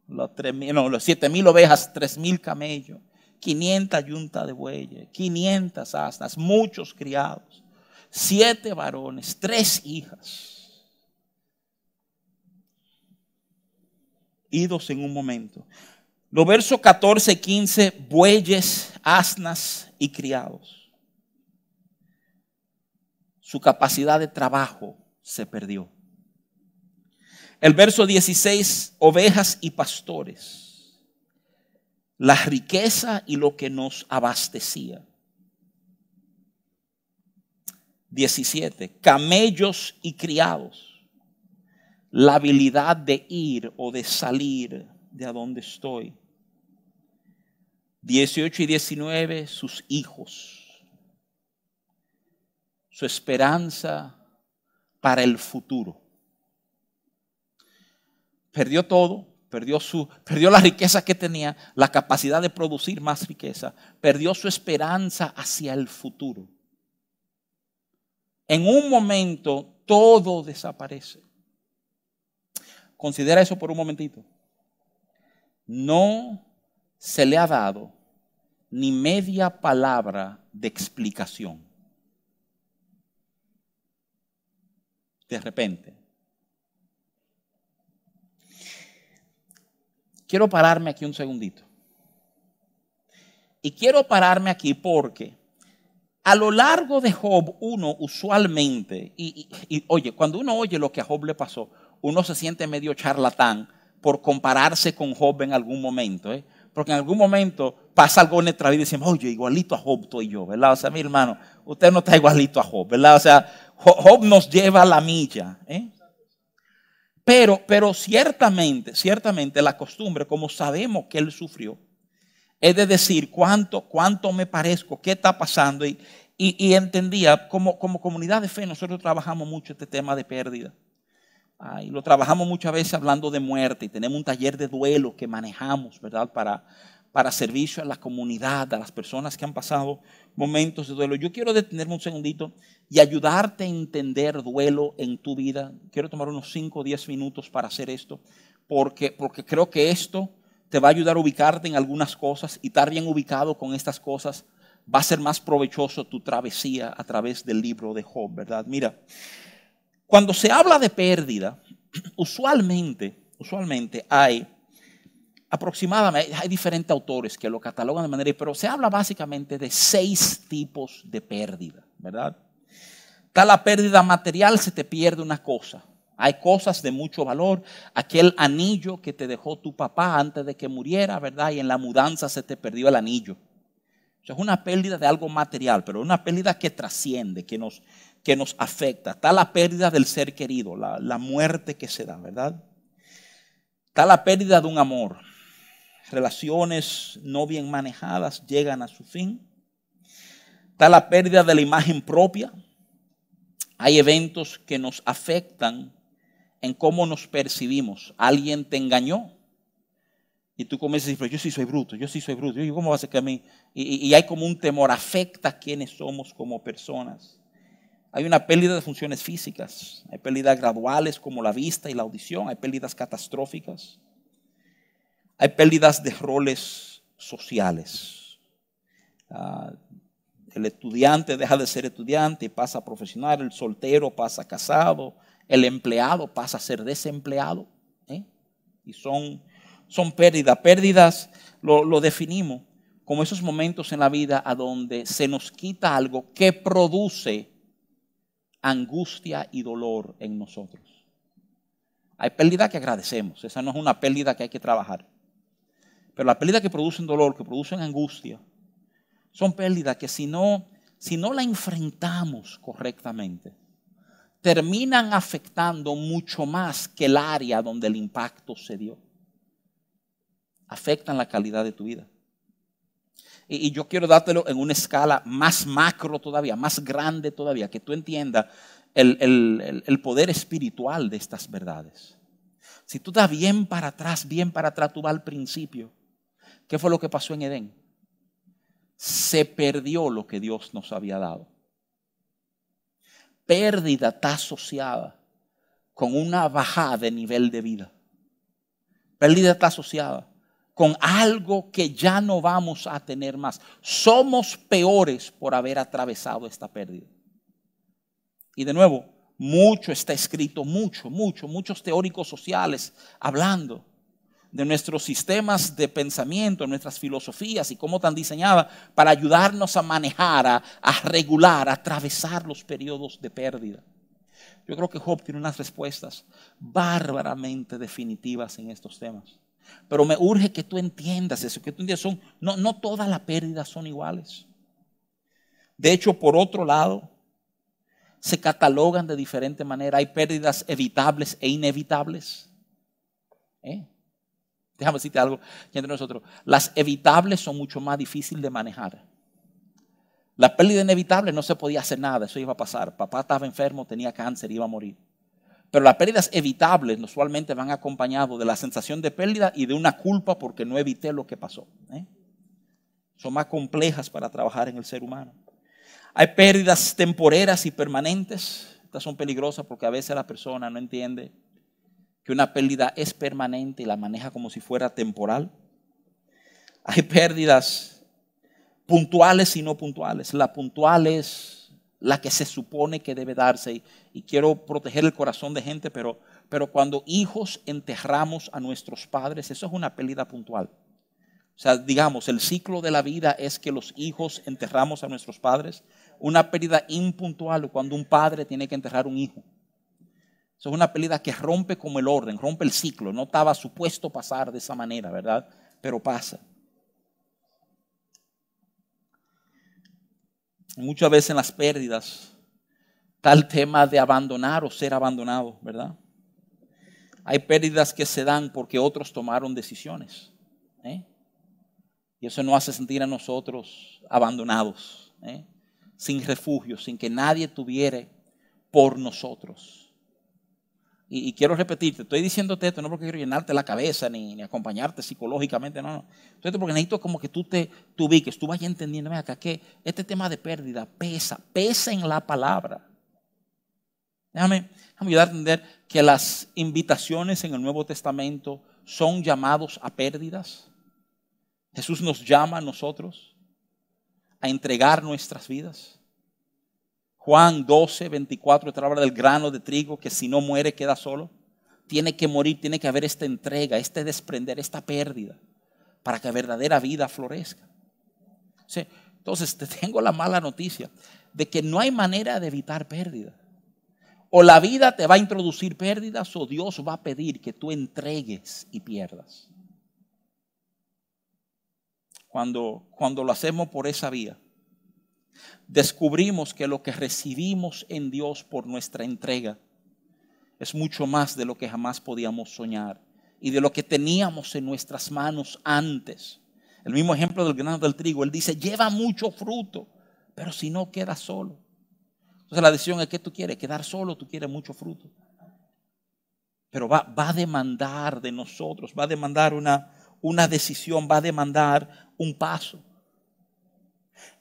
los, tres mil, no, los siete mil ovejas, tres mil camellos, 500 yuntas de bueyes, 500 asnas, muchos criados siete varones, tres hijas, idos en un momento. Los versos 14 y 15, bueyes, asnas y criados. Su capacidad de trabajo se perdió. El verso 16, ovejas y pastores. La riqueza y lo que nos abastecía. 17. Camellos y criados. La habilidad de ir o de salir de a donde estoy. 18 y 19, sus hijos. Su esperanza para el futuro. Perdió todo, perdió, su, perdió la riqueza que tenía, la capacidad de producir más riqueza, perdió su esperanza hacia el futuro. En un momento todo desaparece. Considera eso por un momentito. No se le ha dado ni media palabra de explicación. De repente. Quiero pararme aquí un segundito. Y quiero pararme aquí porque a lo largo de Job uno usualmente, y, oye, cuando uno oye lo que a Job le pasó, uno se siente medio charlatán por compararse con Job en algún momento. ¿eh? Porque en algún momento pasa algo en nuestra vida y decimos, oye, igualito a Job estoy yo, ¿verdad? O sea, mi hermano, usted no está igualito a Job, ¿verdad? O sea, Job nos lleva a la milla. ¿eh? Pero, pero ciertamente, ciertamente la costumbre, como sabemos que él sufrió, es de decir cuánto, cuánto me parezco, qué está pasando. Y, y, entendía, como, como comunidad de fe, nosotros trabajamos mucho este tema de pérdida. lo trabajamos muchas veces hablando de muerte y tenemos un taller de duelo que manejamos, ¿verdad? Para, para servicio a la comunidad, a las personas que han pasado momentos de duelo. Yo quiero detenerme un segundito y ayudarte a entender duelo en tu vida. Quiero tomar unos 5 o 10 minutos para hacer esto, porque, porque creo que esto te va a ayudar a ubicarte en algunas cosas y estar bien ubicado con estas cosas va a ser más provechoso tu travesía a través del libro de Job, ¿verdad? Mira, cuando se habla de pérdida, usualmente, usualmente hay aproximadamente, hay diferentes autores que lo catalogan de manera, pero se habla básicamente de seis tipos de pérdida, ¿verdad? Está la pérdida material, se te pierde una cosa. Hay cosas de mucho valor. Aquel anillo que te dejó tu papá antes de que muriera, ¿verdad? Y en la mudanza se te perdió el anillo. es una pérdida de algo material, pero una pérdida que trasciende, que nos, que nos afecta. Está la pérdida del ser querido, la, la muerte que se da, ¿verdad? Está la pérdida de un amor relaciones no bien manejadas llegan a su fin. Está la pérdida de la imagen propia. Hay eventos que nos afectan en cómo nos percibimos. Alguien te engañó y tú comienzas a decir, pero yo sí soy bruto, yo sí soy bruto. Yo, ¿Cómo va a ser que a mí? Y, hay como un temor, afecta a quienes somos como personas. Hay una pérdida de funciones físicas, hay pérdidas graduales como la vista y la audición, hay pérdidas catastróficas. Hay pérdidas de roles sociales. Ah, el estudiante deja de ser estudiante y pasa a profesional, el soltero pasa a casado, el empleado pasa a ser desempleado. ¿eh? Y son, son pérdidas. Pérdidas lo, lo definimos como esos momentos en la vida a donde se nos quita algo que produce angustia y dolor en nosotros. Hay pérdida que agradecemos, esa no es una pérdida que hay que trabajar. Pero las pérdidas que producen dolor, que producen angustia, son pérdidas que si no, si no la enfrentamos correctamente, terminan afectando mucho más que el área donde el impacto se dio. Afectan la calidad de tu vida. Y, yo quiero dártelo en una escala más macro todavía, más grande todavía, que tú entiendas el, el poder espiritual de estas verdades. Si tú das bien para atrás, bien para atrás, tú vas al principio. ¿Qué fue lo que pasó en Edén? Se perdió lo que Dios nos había dado. Pérdida está asociada con una bajada de nivel de vida. Pérdida está asociada con algo que ya no vamos a tener más. Somos peores por haber atravesado esta pérdida. Y de nuevo, mucho está escrito, mucho, mucho, muchos teóricos sociales hablando de nuestros sistemas de pensamiento, nuestras filosofías y cómo están diseñadas para ayudarnos a manejar, a, regular, a atravesar los periodos de pérdida. Yo creo que Job tiene unas respuestas bárbaramente definitivas en estos temas. Pero me urge que tú entiendas eso, que tú entiendas, son, no, no todas las pérdidas son iguales. De hecho, por otro lado, se catalogan de diferente manera. Hay pérdidas evitables e inevitables. ¿Eh? Déjame decirte algo entre nosotros. Las evitables son mucho más difíciles de manejar. La pérdida inevitable no se podía hacer nada, eso iba a pasar. Papá estaba enfermo, tenía cáncer, iba a morir. Pero las pérdidas evitables usualmente van acompañados de la sensación de pérdida y de una culpa porque no evité lo que pasó. ¿eh? Son más complejas para trabajar en el ser humano. Hay pérdidas temporeras y permanentes. Estas son peligrosas porque a veces la persona no entiende que una pérdida es permanente y la maneja como si fuera temporal. Hay pérdidas puntuales y no puntuales. La puntual es la que se supone que debe darse. Y, quiero proteger el corazón de gente, pero, pero cuando hijos enterramos a nuestros padres, eso es una pérdida puntual. O sea, digamos, el ciclo de la vida es que los hijos enterramos a nuestros padres. Una pérdida impuntual cuando un padre tiene que enterrar a un hijo. Eso es una pérdida que rompe como el orden, rompe el ciclo. No estaba supuesto pasar de esa manera, ¿verdad? Pero pasa. Muchas veces en las pérdidas está el tema de abandonar o ser abandonado, ¿verdad? Hay pérdidas que se dan porque otros tomaron decisiones. ¿eh? Y eso nos hace sentir a nosotros abandonados, ¿eh? sin refugio, sin que nadie tuviera por nosotros. Y, quiero repetirte, estoy diciéndote esto no porque quiero llenarte la cabeza ni, acompañarte psicológicamente, no, no. Esto porque necesito como que tú te ubiques, tú vayas entendiendo acá que este tema de pérdida pesa, pesa en la palabra. Déjame, déjame ayudar a entender que las invitaciones en el Nuevo Testamento son llamados a pérdidas. Jesús nos llama a nosotros a entregar nuestras vidas. Juan 12, 24, te habla del grano de trigo que si no muere queda solo. Tiene que morir, tiene que haber esta entrega, este desprender, esta pérdida, para que verdadera vida florezca. Entonces te tengo la mala noticia de que no hay manera de evitar pérdida. O la vida te va a introducir pérdidas o Dios va a pedir que tú entregues y pierdas. Cuando, cuando lo hacemos por esa vía, descubrimos que lo que recibimos en Dios por nuestra entrega es mucho más de lo que jamás podíamos soñar y de lo que teníamos en nuestras manos antes. El mismo ejemplo del grano del trigo, él dice, lleva mucho fruto, pero si no queda solo. Entonces la decisión es que tú quieres, quedar solo, tú quieres mucho fruto. Pero va, va a demandar de nosotros, va a demandar una, una decisión, va a demandar un paso.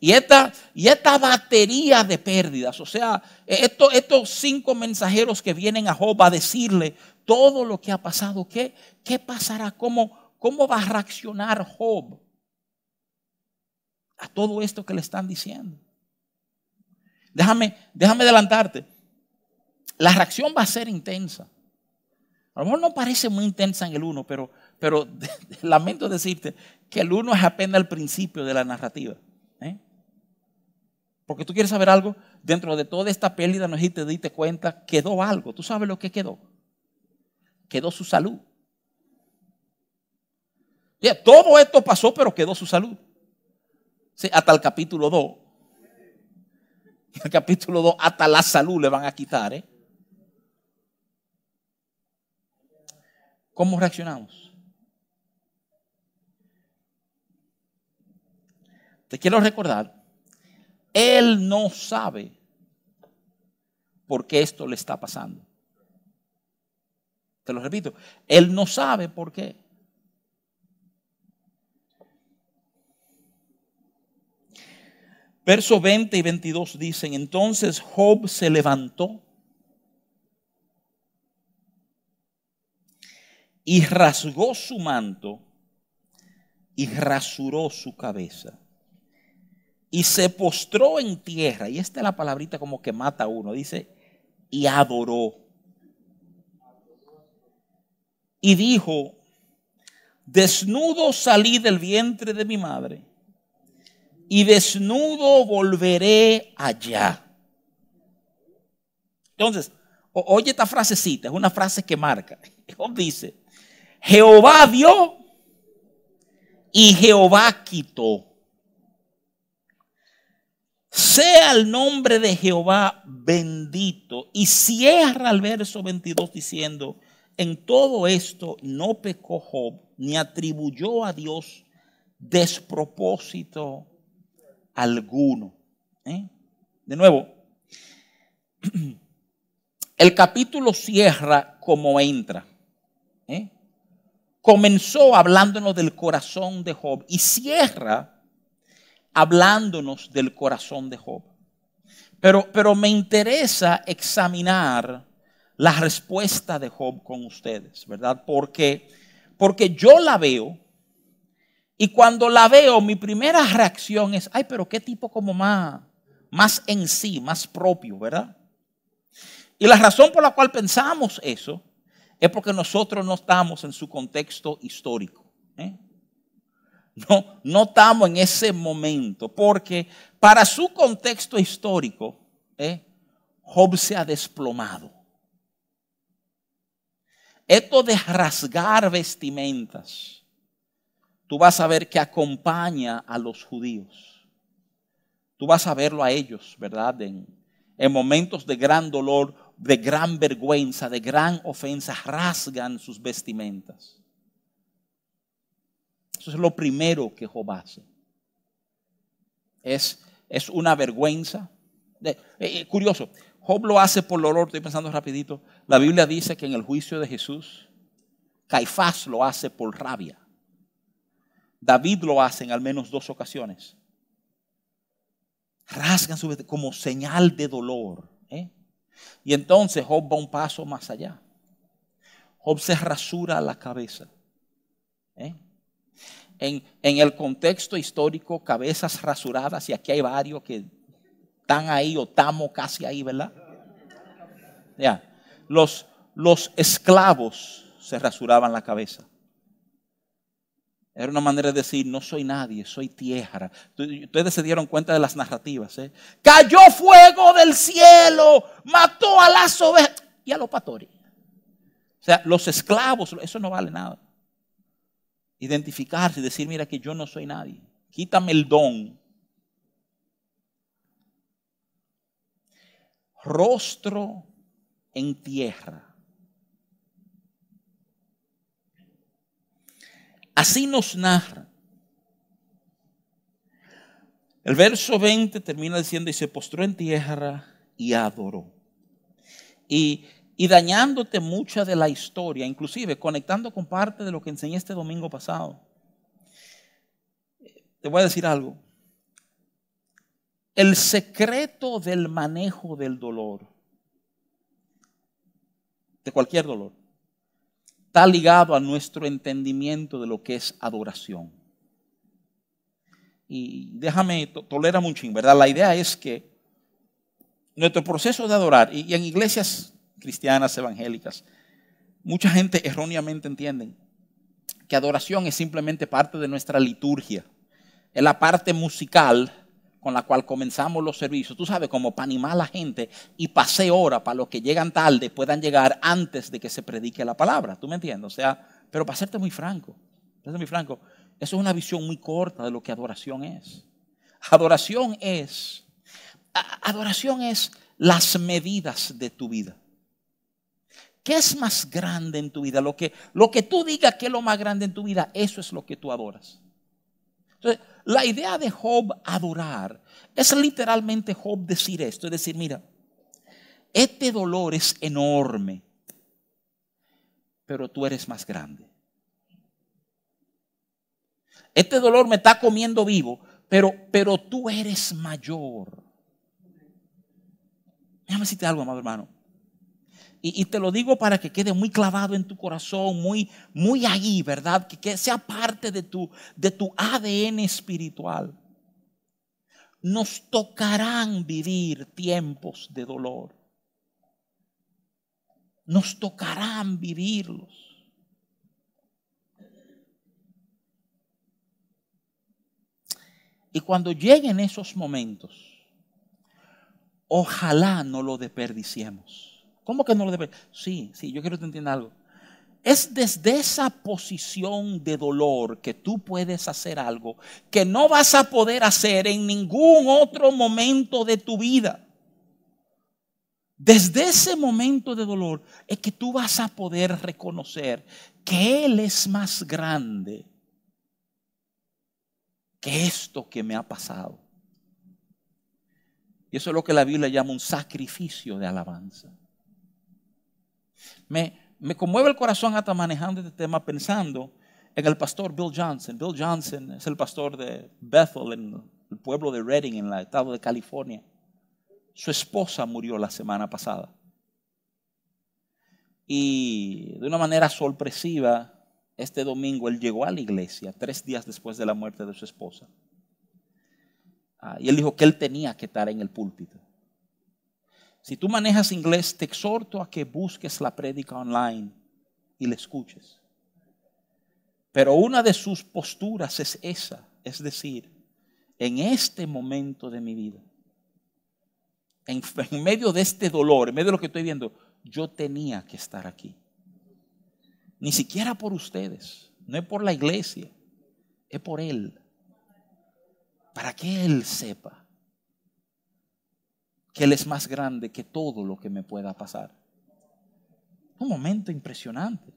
Y esta, y esta batería de pérdidas, o sea, estos, estos cinco mensajeros que vienen a Job a decirle todo lo que ha pasado, ¿qué, qué pasará? ¿Cómo, ¿Cómo va a reaccionar Job a todo esto que le están diciendo? Déjame, déjame adelantarte. La reacción va a ser intensa. A lo mejor no parece muy intensa en el uno, pero, pero lamento decirte que el uno es apenas el principio de la narrativa. Porque tú quieres saber algo, dentro de toda esta pérdida, no sé si te diste cuenta, quedó algo. ¿Tú sabes lo que quedó? Quedó su salud. todo esto pasó, pero quedó su salud. hasta el capítulo 2. El capítulo 2, hasta la salud le van a quitar. ¿eh? ¿Cómo reaccionamos? Te quiero recordar, él no sabe por qué esto le está pasando. Te lo repito, él no sabe por qué. Verso 20 y 22 dicen, entonces Job se levantó y rasgó su manto y rasuró su cabeza y se postró en tierra. Y esta es la palabrita como que mata a uno. Dice, y adoró. Y dijo, desnudo salí del vientre de mi madre y desnudo volveré allá. Entonces, oye esta frasecita, es una frase que marca. Dice, Jehová dio y Jehová quitó. Sea el nombre de Jehová bendito. Y cierra el verso 22 diciendo, en todo esto no pecó Job, ni atribuyó a Dios despropósito alguno. ¿Eh? De nuevo, el capítulo cierra como entra. ¿Eh? Comenzó hablándonos del corazón de Job y cierra hablándonos del corazón de Job. Pero, pero me interesa examinar la respuesta de Job con ustedes, ¿verdad? Porque, porque yo la veo y cuando la veo mi primera reacción es, ay, pero qué tipo como más, más en sí, más propio, ¿verdad? Y la razón por la cual pensamos eso es porque nosotros no estamos en su contexto histórico. ¿eh? No, no estamos en ese momento, porque para su contexto histórico, ¿eh? Job se ha desplomado. Esto de rasgar vestimentas, tú vas a ver que acompaña a los judíos. Tú vas a verlo a ellos, ¿verdad? En, en momentos de gran dolor, de gran vergüenza, de gran ofensa, rasgan sus vestimentas. Eso es lo primero que Job hace. Es, es una vergüenza. Eh, eh, curioso, Job lo hace por dolor, estoy pensando rapidito. La Biblia dice que en el juicio de Jesús, Caifás lo hace por rabia. David lo hace en al menos dos ocasiones. Rasgan su como señal de dolor. ¿eh? Y entonces Job va un paso más allá. Job se rasura la cabeza. ¿eh? En, en, el contexto histórico, cabezas rasuradas, y aquí hay varios que están ahí o estamos casi ahí, ¿verdad? Ya. Los, los esclavos se rasuraban la cabeza. Era una manera de decir, no soy nadie, soy tierra. Ustedes se dieron cuenta de las narrativas. ¿eh? Cayó fuego del cielo, mató a las ovejas y a los pastores. O sea, los esclavos, eso no vale nada. Identificarse y decir, mira que yo no soy nadie. Quítame el don. Rostro en tierra. Así nos narra. El verso 20 termina diciendo, y se postró en tierra y adoró. Y, y dañándote mucha de la historia, inclusive conectando con parte de lo que enseñé este domingo pasado. Te voy a decir algo. El secreto del manejo del dolor, de cualquier dolor, está ligado a nuestro entendimiento de lo que es adoración. Y déjame, tolera mucho, ¿verdad? La idea es que nuestro proceso de adorar, y en iglesias cristianas, evangélicas, mucha gente erróneamente entiende que adoración es simplemente parte de nuestra liturgia. Es la parte musical con la cual comenzamos los servicios, tú sabes, como para animar a la gente y pase hora para los que llegan tarde puedan llegar antes de que se predique la palabra, ¿tú me entiendes? O sea, pero para serte muy franco, para muy franco, eso es una visión muy corta de lo que adoración es. Adoración es, adoración es las medidas de tu vida. ¿Qué es más grande en tu vida? Lo que, lo que tú digas que es lo más grande en tu vida, eso es lo que tú adoras. Entonces, la idea de Job adorar es literalmente Job decir esto, es decir, mira, este dolor es enorme, pero tú eres más grande. Este dolor me está comiendo vivo, pero, pero tú eres mayor. Déjame decirte algo, amado hermano. Y, te lo digo para que quede muy clavado en tu corazón, muy, muy ahí, ¿verdad? Que, que sea parte de tu, de tu ADN espiritual. Nos tocarán vivir tiempos de dolor. Nos tocarán vivirlos. Y cuando lleguen esos momentos, ojalá no lo desperdiciemos. ¿Cómo que no lo debe? Sí, sí, yo quiero que te entiendas algo. es desde esa posición de dolor que tú puedes hacer algo que no vas a poder hacer en ningún otro momento de tu vida. Desde ese momento de dolor es que tú vas a poder reconocer que Él es más grande que esto que me ha pasado. Y eso es lo que la Biblia llama un sacrificio de alabanza. Me, me conmueve el corazón hasta manejando este tema pensando en el pastor Bill Johnson. Bill Johnson es el pastor de Bethel, en el pueblo de Redding, en el estado de California. Su esposa murió la semana pasada. Y de una manera sorpresiva, este domingo él llegó a la iglesia tres días después de la muerte de su esposa. Ah, y él dijo que él tenía que estar en el púlpito. Si tú manejas inglés, te exhorto a que busques la prédica online y la escuches. Pero una de sus posturas es esa, es decir, en este momento de mi vida, en, en, medio de este dolor, en medio de lo que estoy viendo, yo tenía que estar aquí. Ni siquiera por ustedes, no es por la iglesia, es por Él. Para que Él sepa que Él es más grande que todo lo que me pueda pasar. Un momento impresionante.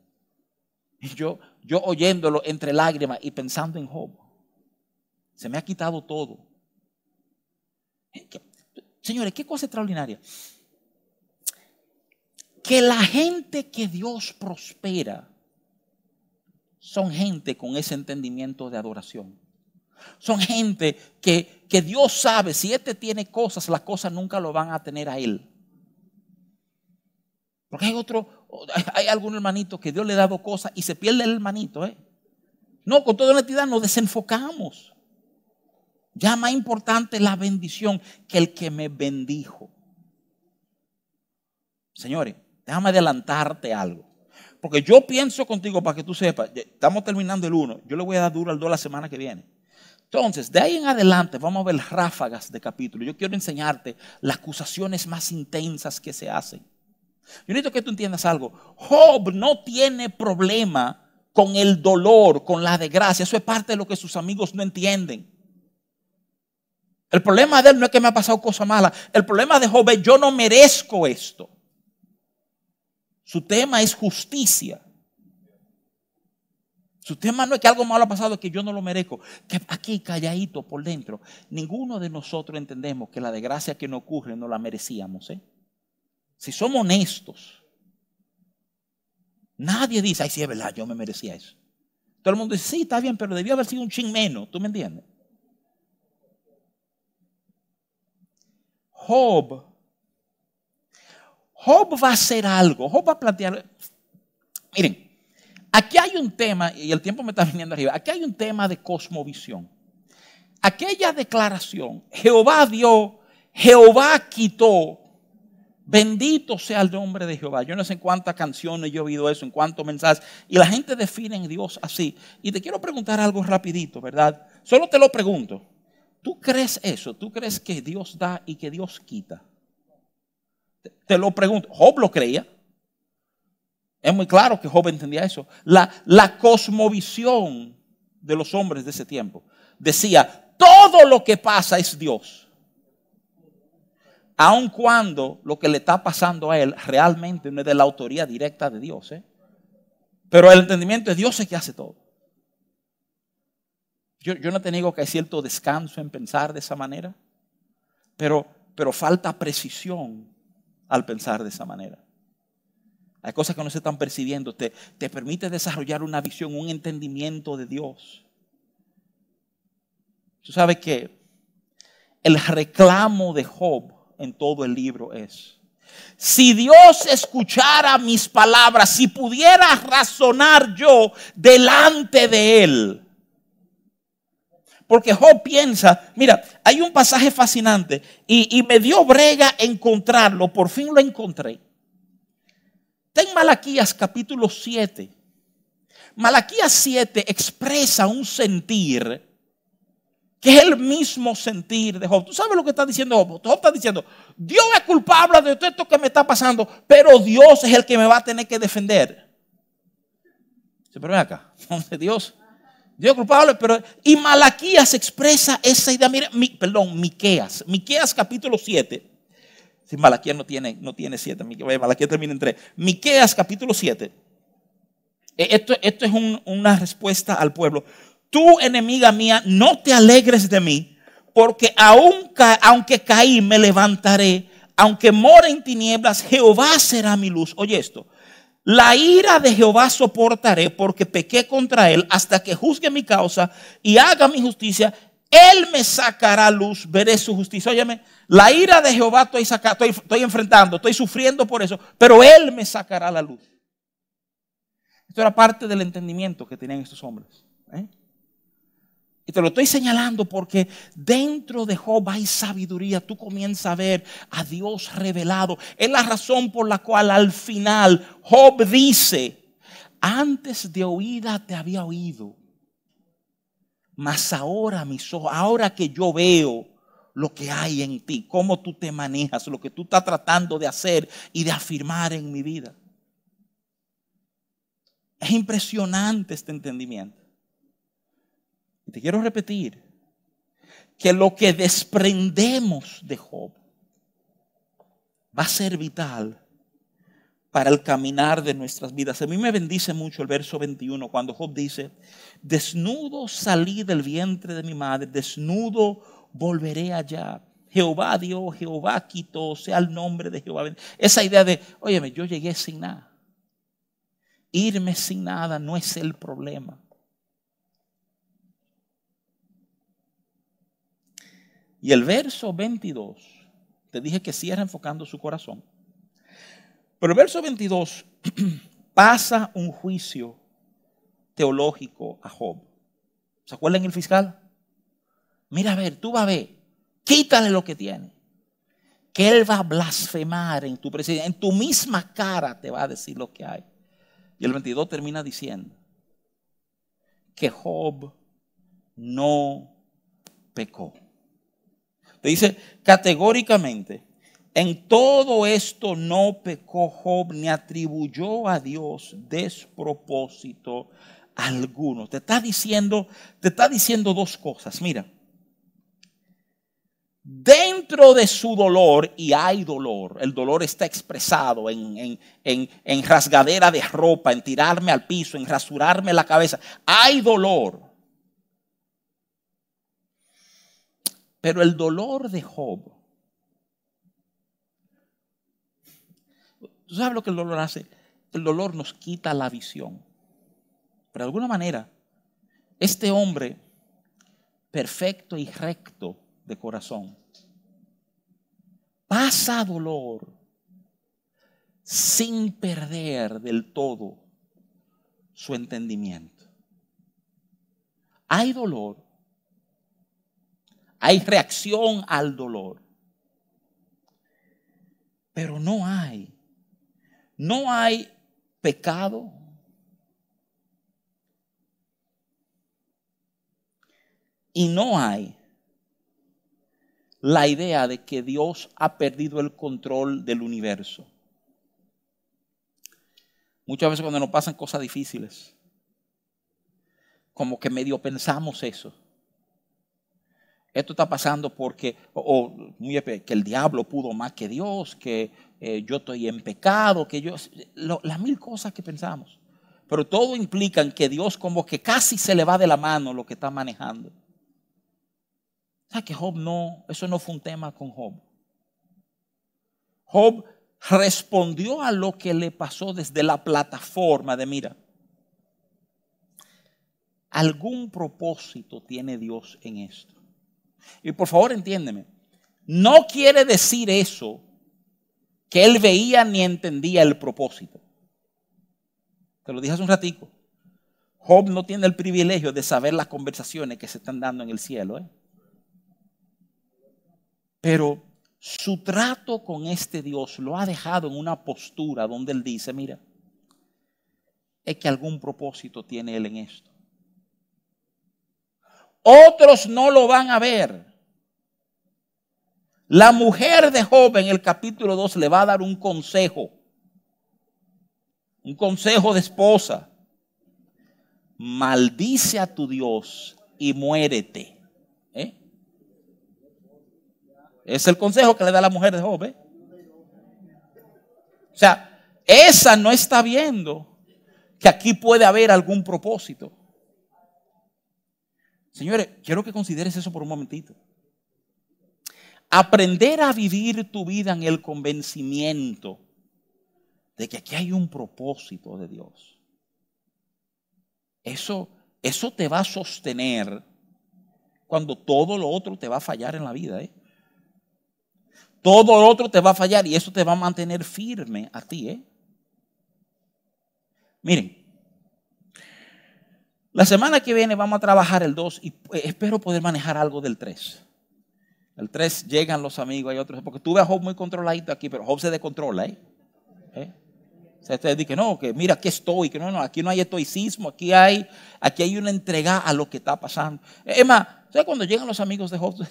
Yo, yo oyéndolo entre lágrimas y pensando en Job. Se me ha quitado todo. Señores, qué cosa extraordinaria. Que la gente que Dios prospera son gente con ese entendimiento de adoración. Son gente que, que Dios sabe, si este tiene cosas, las cosas nunca lo van a tener a él. Porque hay otro, hay algún hermanito que Dios le ha dado cosas y se pierde el hermanito. ¿eh? No, con toda honestidad nos desenfocamos. Ya más importante la bendición que el que me bendijo. Señores, déjame adelantarte algo. Porque yo pienso contigo para que tú sepas, estamos terminando el 1, yo le voy a dar duro al 2 la semana que viene. Entonces, de ahí en adelante vamos a ver ráfagas de capítulo. Yo quiero enseñarte las acusaciones más intensas que se hacen. Yo necesito que tú entiendas algo. Job no tiene problema con el dolor, con la desgracia. Eso es parte de lo que sus amigos no entienden. El problema de él no es que me ha pasado cosa mala. El problema de Job es yo no merezco esto. Su tema es justicia. Su tema no es que algo malo ha pasado, es que yo no lo merezco. Que aquí, calladito por dentro, ninguno de nosotros entendemos que la desgracia que nos ocurre no la merecíamos. ¿eh? Si somos honestos, nadie dice, ay, sí, es verdad, yo me merecía eso. Todo el mundo dice, sí, está bien, pero debió haber sido un ching menos. ¿Tú me entiendes? Job. Job va a hacer algo. Job va a plantear. Miren, Aquí hay un tema, y el tiempo me está viniendo arriba, aquí hay un tema de cosmovisión. Aquella declaración, Jehová dio, Jehová quitó, bendito sea el nombre de Jehová. Yo no sé en cuántas canciones yo he oído eso, en cuántos mensajes, y la gente define en Dios así. Y te quiero preguntar algo rapidito, ¿verdad? Solo te lo pregunto. ¿Tú crees eso? ¿Tú crees que Dios da y que Dios quita? Te lo pregunto. Job lo creía. Es muy claro que Job entendía eso. La, la cosmovisión de los hombres de ese tiempo decía, todo lo que pasa es Dios. Aun cuando lo que le está pasando a él realmente no es de la autoría directa de Dios. ¿eh? Pero el entendimiento de Dios es que hace todo. Yo, yo no te digo que hay cierto descanso en pensar de esa manera, pero, pero falta precisión al pensar de esa manera. Hay cosas que no se están percibiendo. Te, te permite desarrollar una visión, un entendimiento de Dios. Tú sabes que el reclamo de Job en todo el libro es, si Dios escuchara mis palabras, si pudiera razonar yo delante de Él. Porque Job piensa, mira, hay un pasaje fascinante y, y me dio brega encontrarlo, por fin lo encontré. Está en Malaquías capítulo 7. Malaquías 7 expresa un sentir que es el mismo sentir de Job. ¿Tú sabes lo que está diciendo Job? Job está diciendo, Dios es culpable de todo esto que me está pasando, pero Dios es el que me va a tener que defender. Pero ven acá, Dios, Dios culpable, pero y Malaquías expresa esa idea, mira, perdón, Miqueas, Miqueas capítulo 7. Si Malaquías no tiene, no tiene 7, Malaquías termina en 3. Miqueas capítulo 7. E, esto, esto es una respuesta al pueblo. Tú, enemiga mía, no te alegres de mí, porque aunque caí, me levantaré. Aunque mora en tinieblas, Jehová será mi luz. Oye esto. La ira de Jehová soportaré porque pequé contra él hasta que juzgue mi causa y haga mi justicia. Él me sacará luz, veré su justicia. Óyeme, la ira de Jehová estoy, estoy, enfrentando, estoy sufriendo por eso, pero Él me sacará la luz. Esto era parte del entendimiento que tenían estos hombres. ¿eh? Y te lo estoy señalando porque dentro de Job hay sabiduría. Tú comienzas a ver a Dios revelado. Es la razón por la cual al final Job dice, antes de oída te había oído. Mas ahora mis ojos, ahora que yo veo lo que hay en ti, cómo tú te manejas, lo que tú estás tratando de hacer y de afirmar en mi vida. Es impresionante este entendimiento. Y te quiero repetir que lo que desprendemos de Job va a ser vital para el caminar de nuestras vidas. A mí me bendice mucho el verso 21 cuando Job dice, desnudo salí del vientre de mi madre, desnudo volveré allá. Jehová dio, Jehová quitó, sea el nombre de Jehová. Esa idea de, óyeme, yo llegué sin nada. Irme sin nada no es el problema. Y el verso 22, te dije que cierra enfocando su corazón. Pero el verso 22 pasa un juicio teológico a Job. ¿Se acuerdan el fiscal? Mira a ver, tú vas a ver, quítale lo que tiene. Que él va a blasfemar en tu presencia, en tu misma cara te va a decir lo que hay. Y el 22 termina diciendo que Job no pecó. Te dice categóricamente, en todo esto no pecó Job ni atribuyó a Dios despropósito alguno. Te está diciendo, te está diciendo dos cosas. Mira, dentro de su dolor, y hay dolor, el dolor está expresado en, en, en, rasgadera de ropa, en tirarme al piso, en rasurarme la cabeza, hay dolor. Pero el dolor de Job, ¿tú sabes lo que el dolor hace? El dolor nos quita la visión. Pero de alguna manera, este hombre perfecto y recto de corazón pasa dolor sin perder del todo su entendimiento. Hay dolor hay reacción al dolor. Pero no hay, no hay pecado. Y no hay la idea de que Dios ha perdido el control del universo. Muchas veces cuando nos pasan cosas difíciles, como que medio pensamos eso esto está pasando porque, o, que el diablo pudo más que Dios, que eh, yo estoy en pecado, que yo, las mil cosas que pensamos. Pero todo implica que Dios como que casi se le va de la mano lo que está manejando. O sea que Job no, eso no fue un tema con Job. Job respondió a lo que le pasó desde la plataforma de, mira, algún propósito tiene Dios en esto. Y por favor entiéndeme, no quiere decir eso que él veía ni entendía el propósito. Te lo dije hace un ratico. Job no tiene el privilegio de saber las conversaciones que se están dando en el cielo. ¿eh? Pero su trato con este Dios lo ha dejado en una postura donde él dice, mira, es que algún propósito tiene él en esto. Otros no lo van a ver. La mujer de Job en el capítulo 2 le va a dar un consejo. Un consejo de esposa. maldice a tu Dios y muérete. ¿Eh? Es el consejo que le da la mujer de Job. O sea, esa no está viendo que aquí puede haber algún propósito. Señores, quiero que consideres eso por un momentito. Aprender a vivir tu vida en el convencimiento de que aquí hay un propósito de Dios. Eso, eso te va a sostener cuando todo lo otro te va a fallar en la vida. ¿eh? Todo lo otro te va a fallar y eso te va a mantener firme a ti. ¿eh? Miren, la semana que viene vamos a trabajar el 2 y eh, espero poder manejar algo del 3. El 3 llegan los amigos, hay otros, porque tú ves a Job muy controladito aquí, pero Job se descontrola, ¿eh? ¿Eh? O sea, usted dice, no, que mira, aquí estoy, que no, no, aquí no hay estoicismo, aquí hay, aquí hay una entrega a lo que está pasando. Es más, ¿sabes cuando llegan los amigos de Job?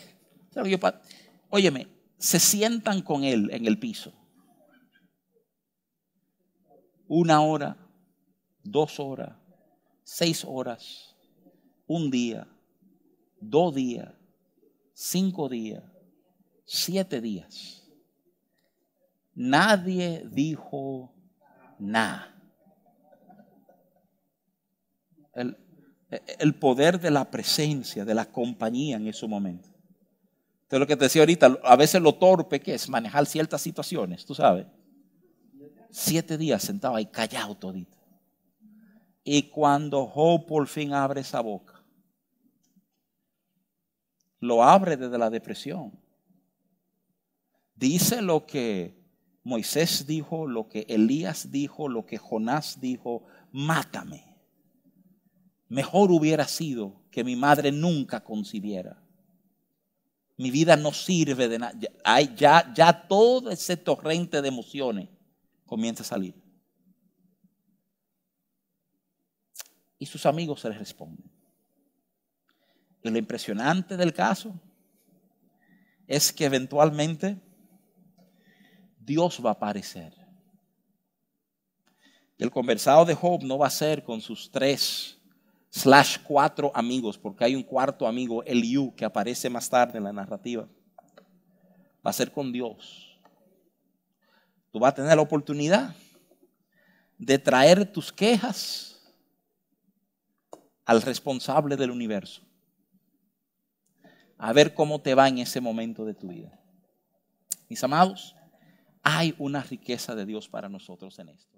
Óyeme, se sientan con él en el piso. Una hora, dos horas, seis horas, un día, dos días, cinco días, siete días. Nadie dijo nada. El, poder de la presencia, de la compañía en ese momento. Entonces lo que te decía ahorita, a veces lo torpe que es manejar ciertas situaciones, tú sabes. Siete días sentado ahí callado todito. Y cuando Job por fin abre esa boca, lo abre desde la depresión. Dice lo que Moisés dijo, lo que Elías dijo, lo que Jonás dijo, mátame. Mejor hubiera sido que mi madre nunca concibiera. Mi vida no sirve de nada. Ya, ya todo ese torrente de emociones comienza a salir. Y sus amigos se les responden. Y lo impresionante del caso es que eventualmente Dios va a aparecer. El conversado de Job no va a ser con sus tres slash cuatro amigos, porque hay un cuarto amigo, Eliú, que aparece más tarde en la narrativa. Va a ser con Dios. Tú vas a tener la oportunidad de traer tus quejas al responsable del universo. A ver cómo te va en ese momento de tu vida. Mis amados, hay una riqueza de Dios para nosotros en esto.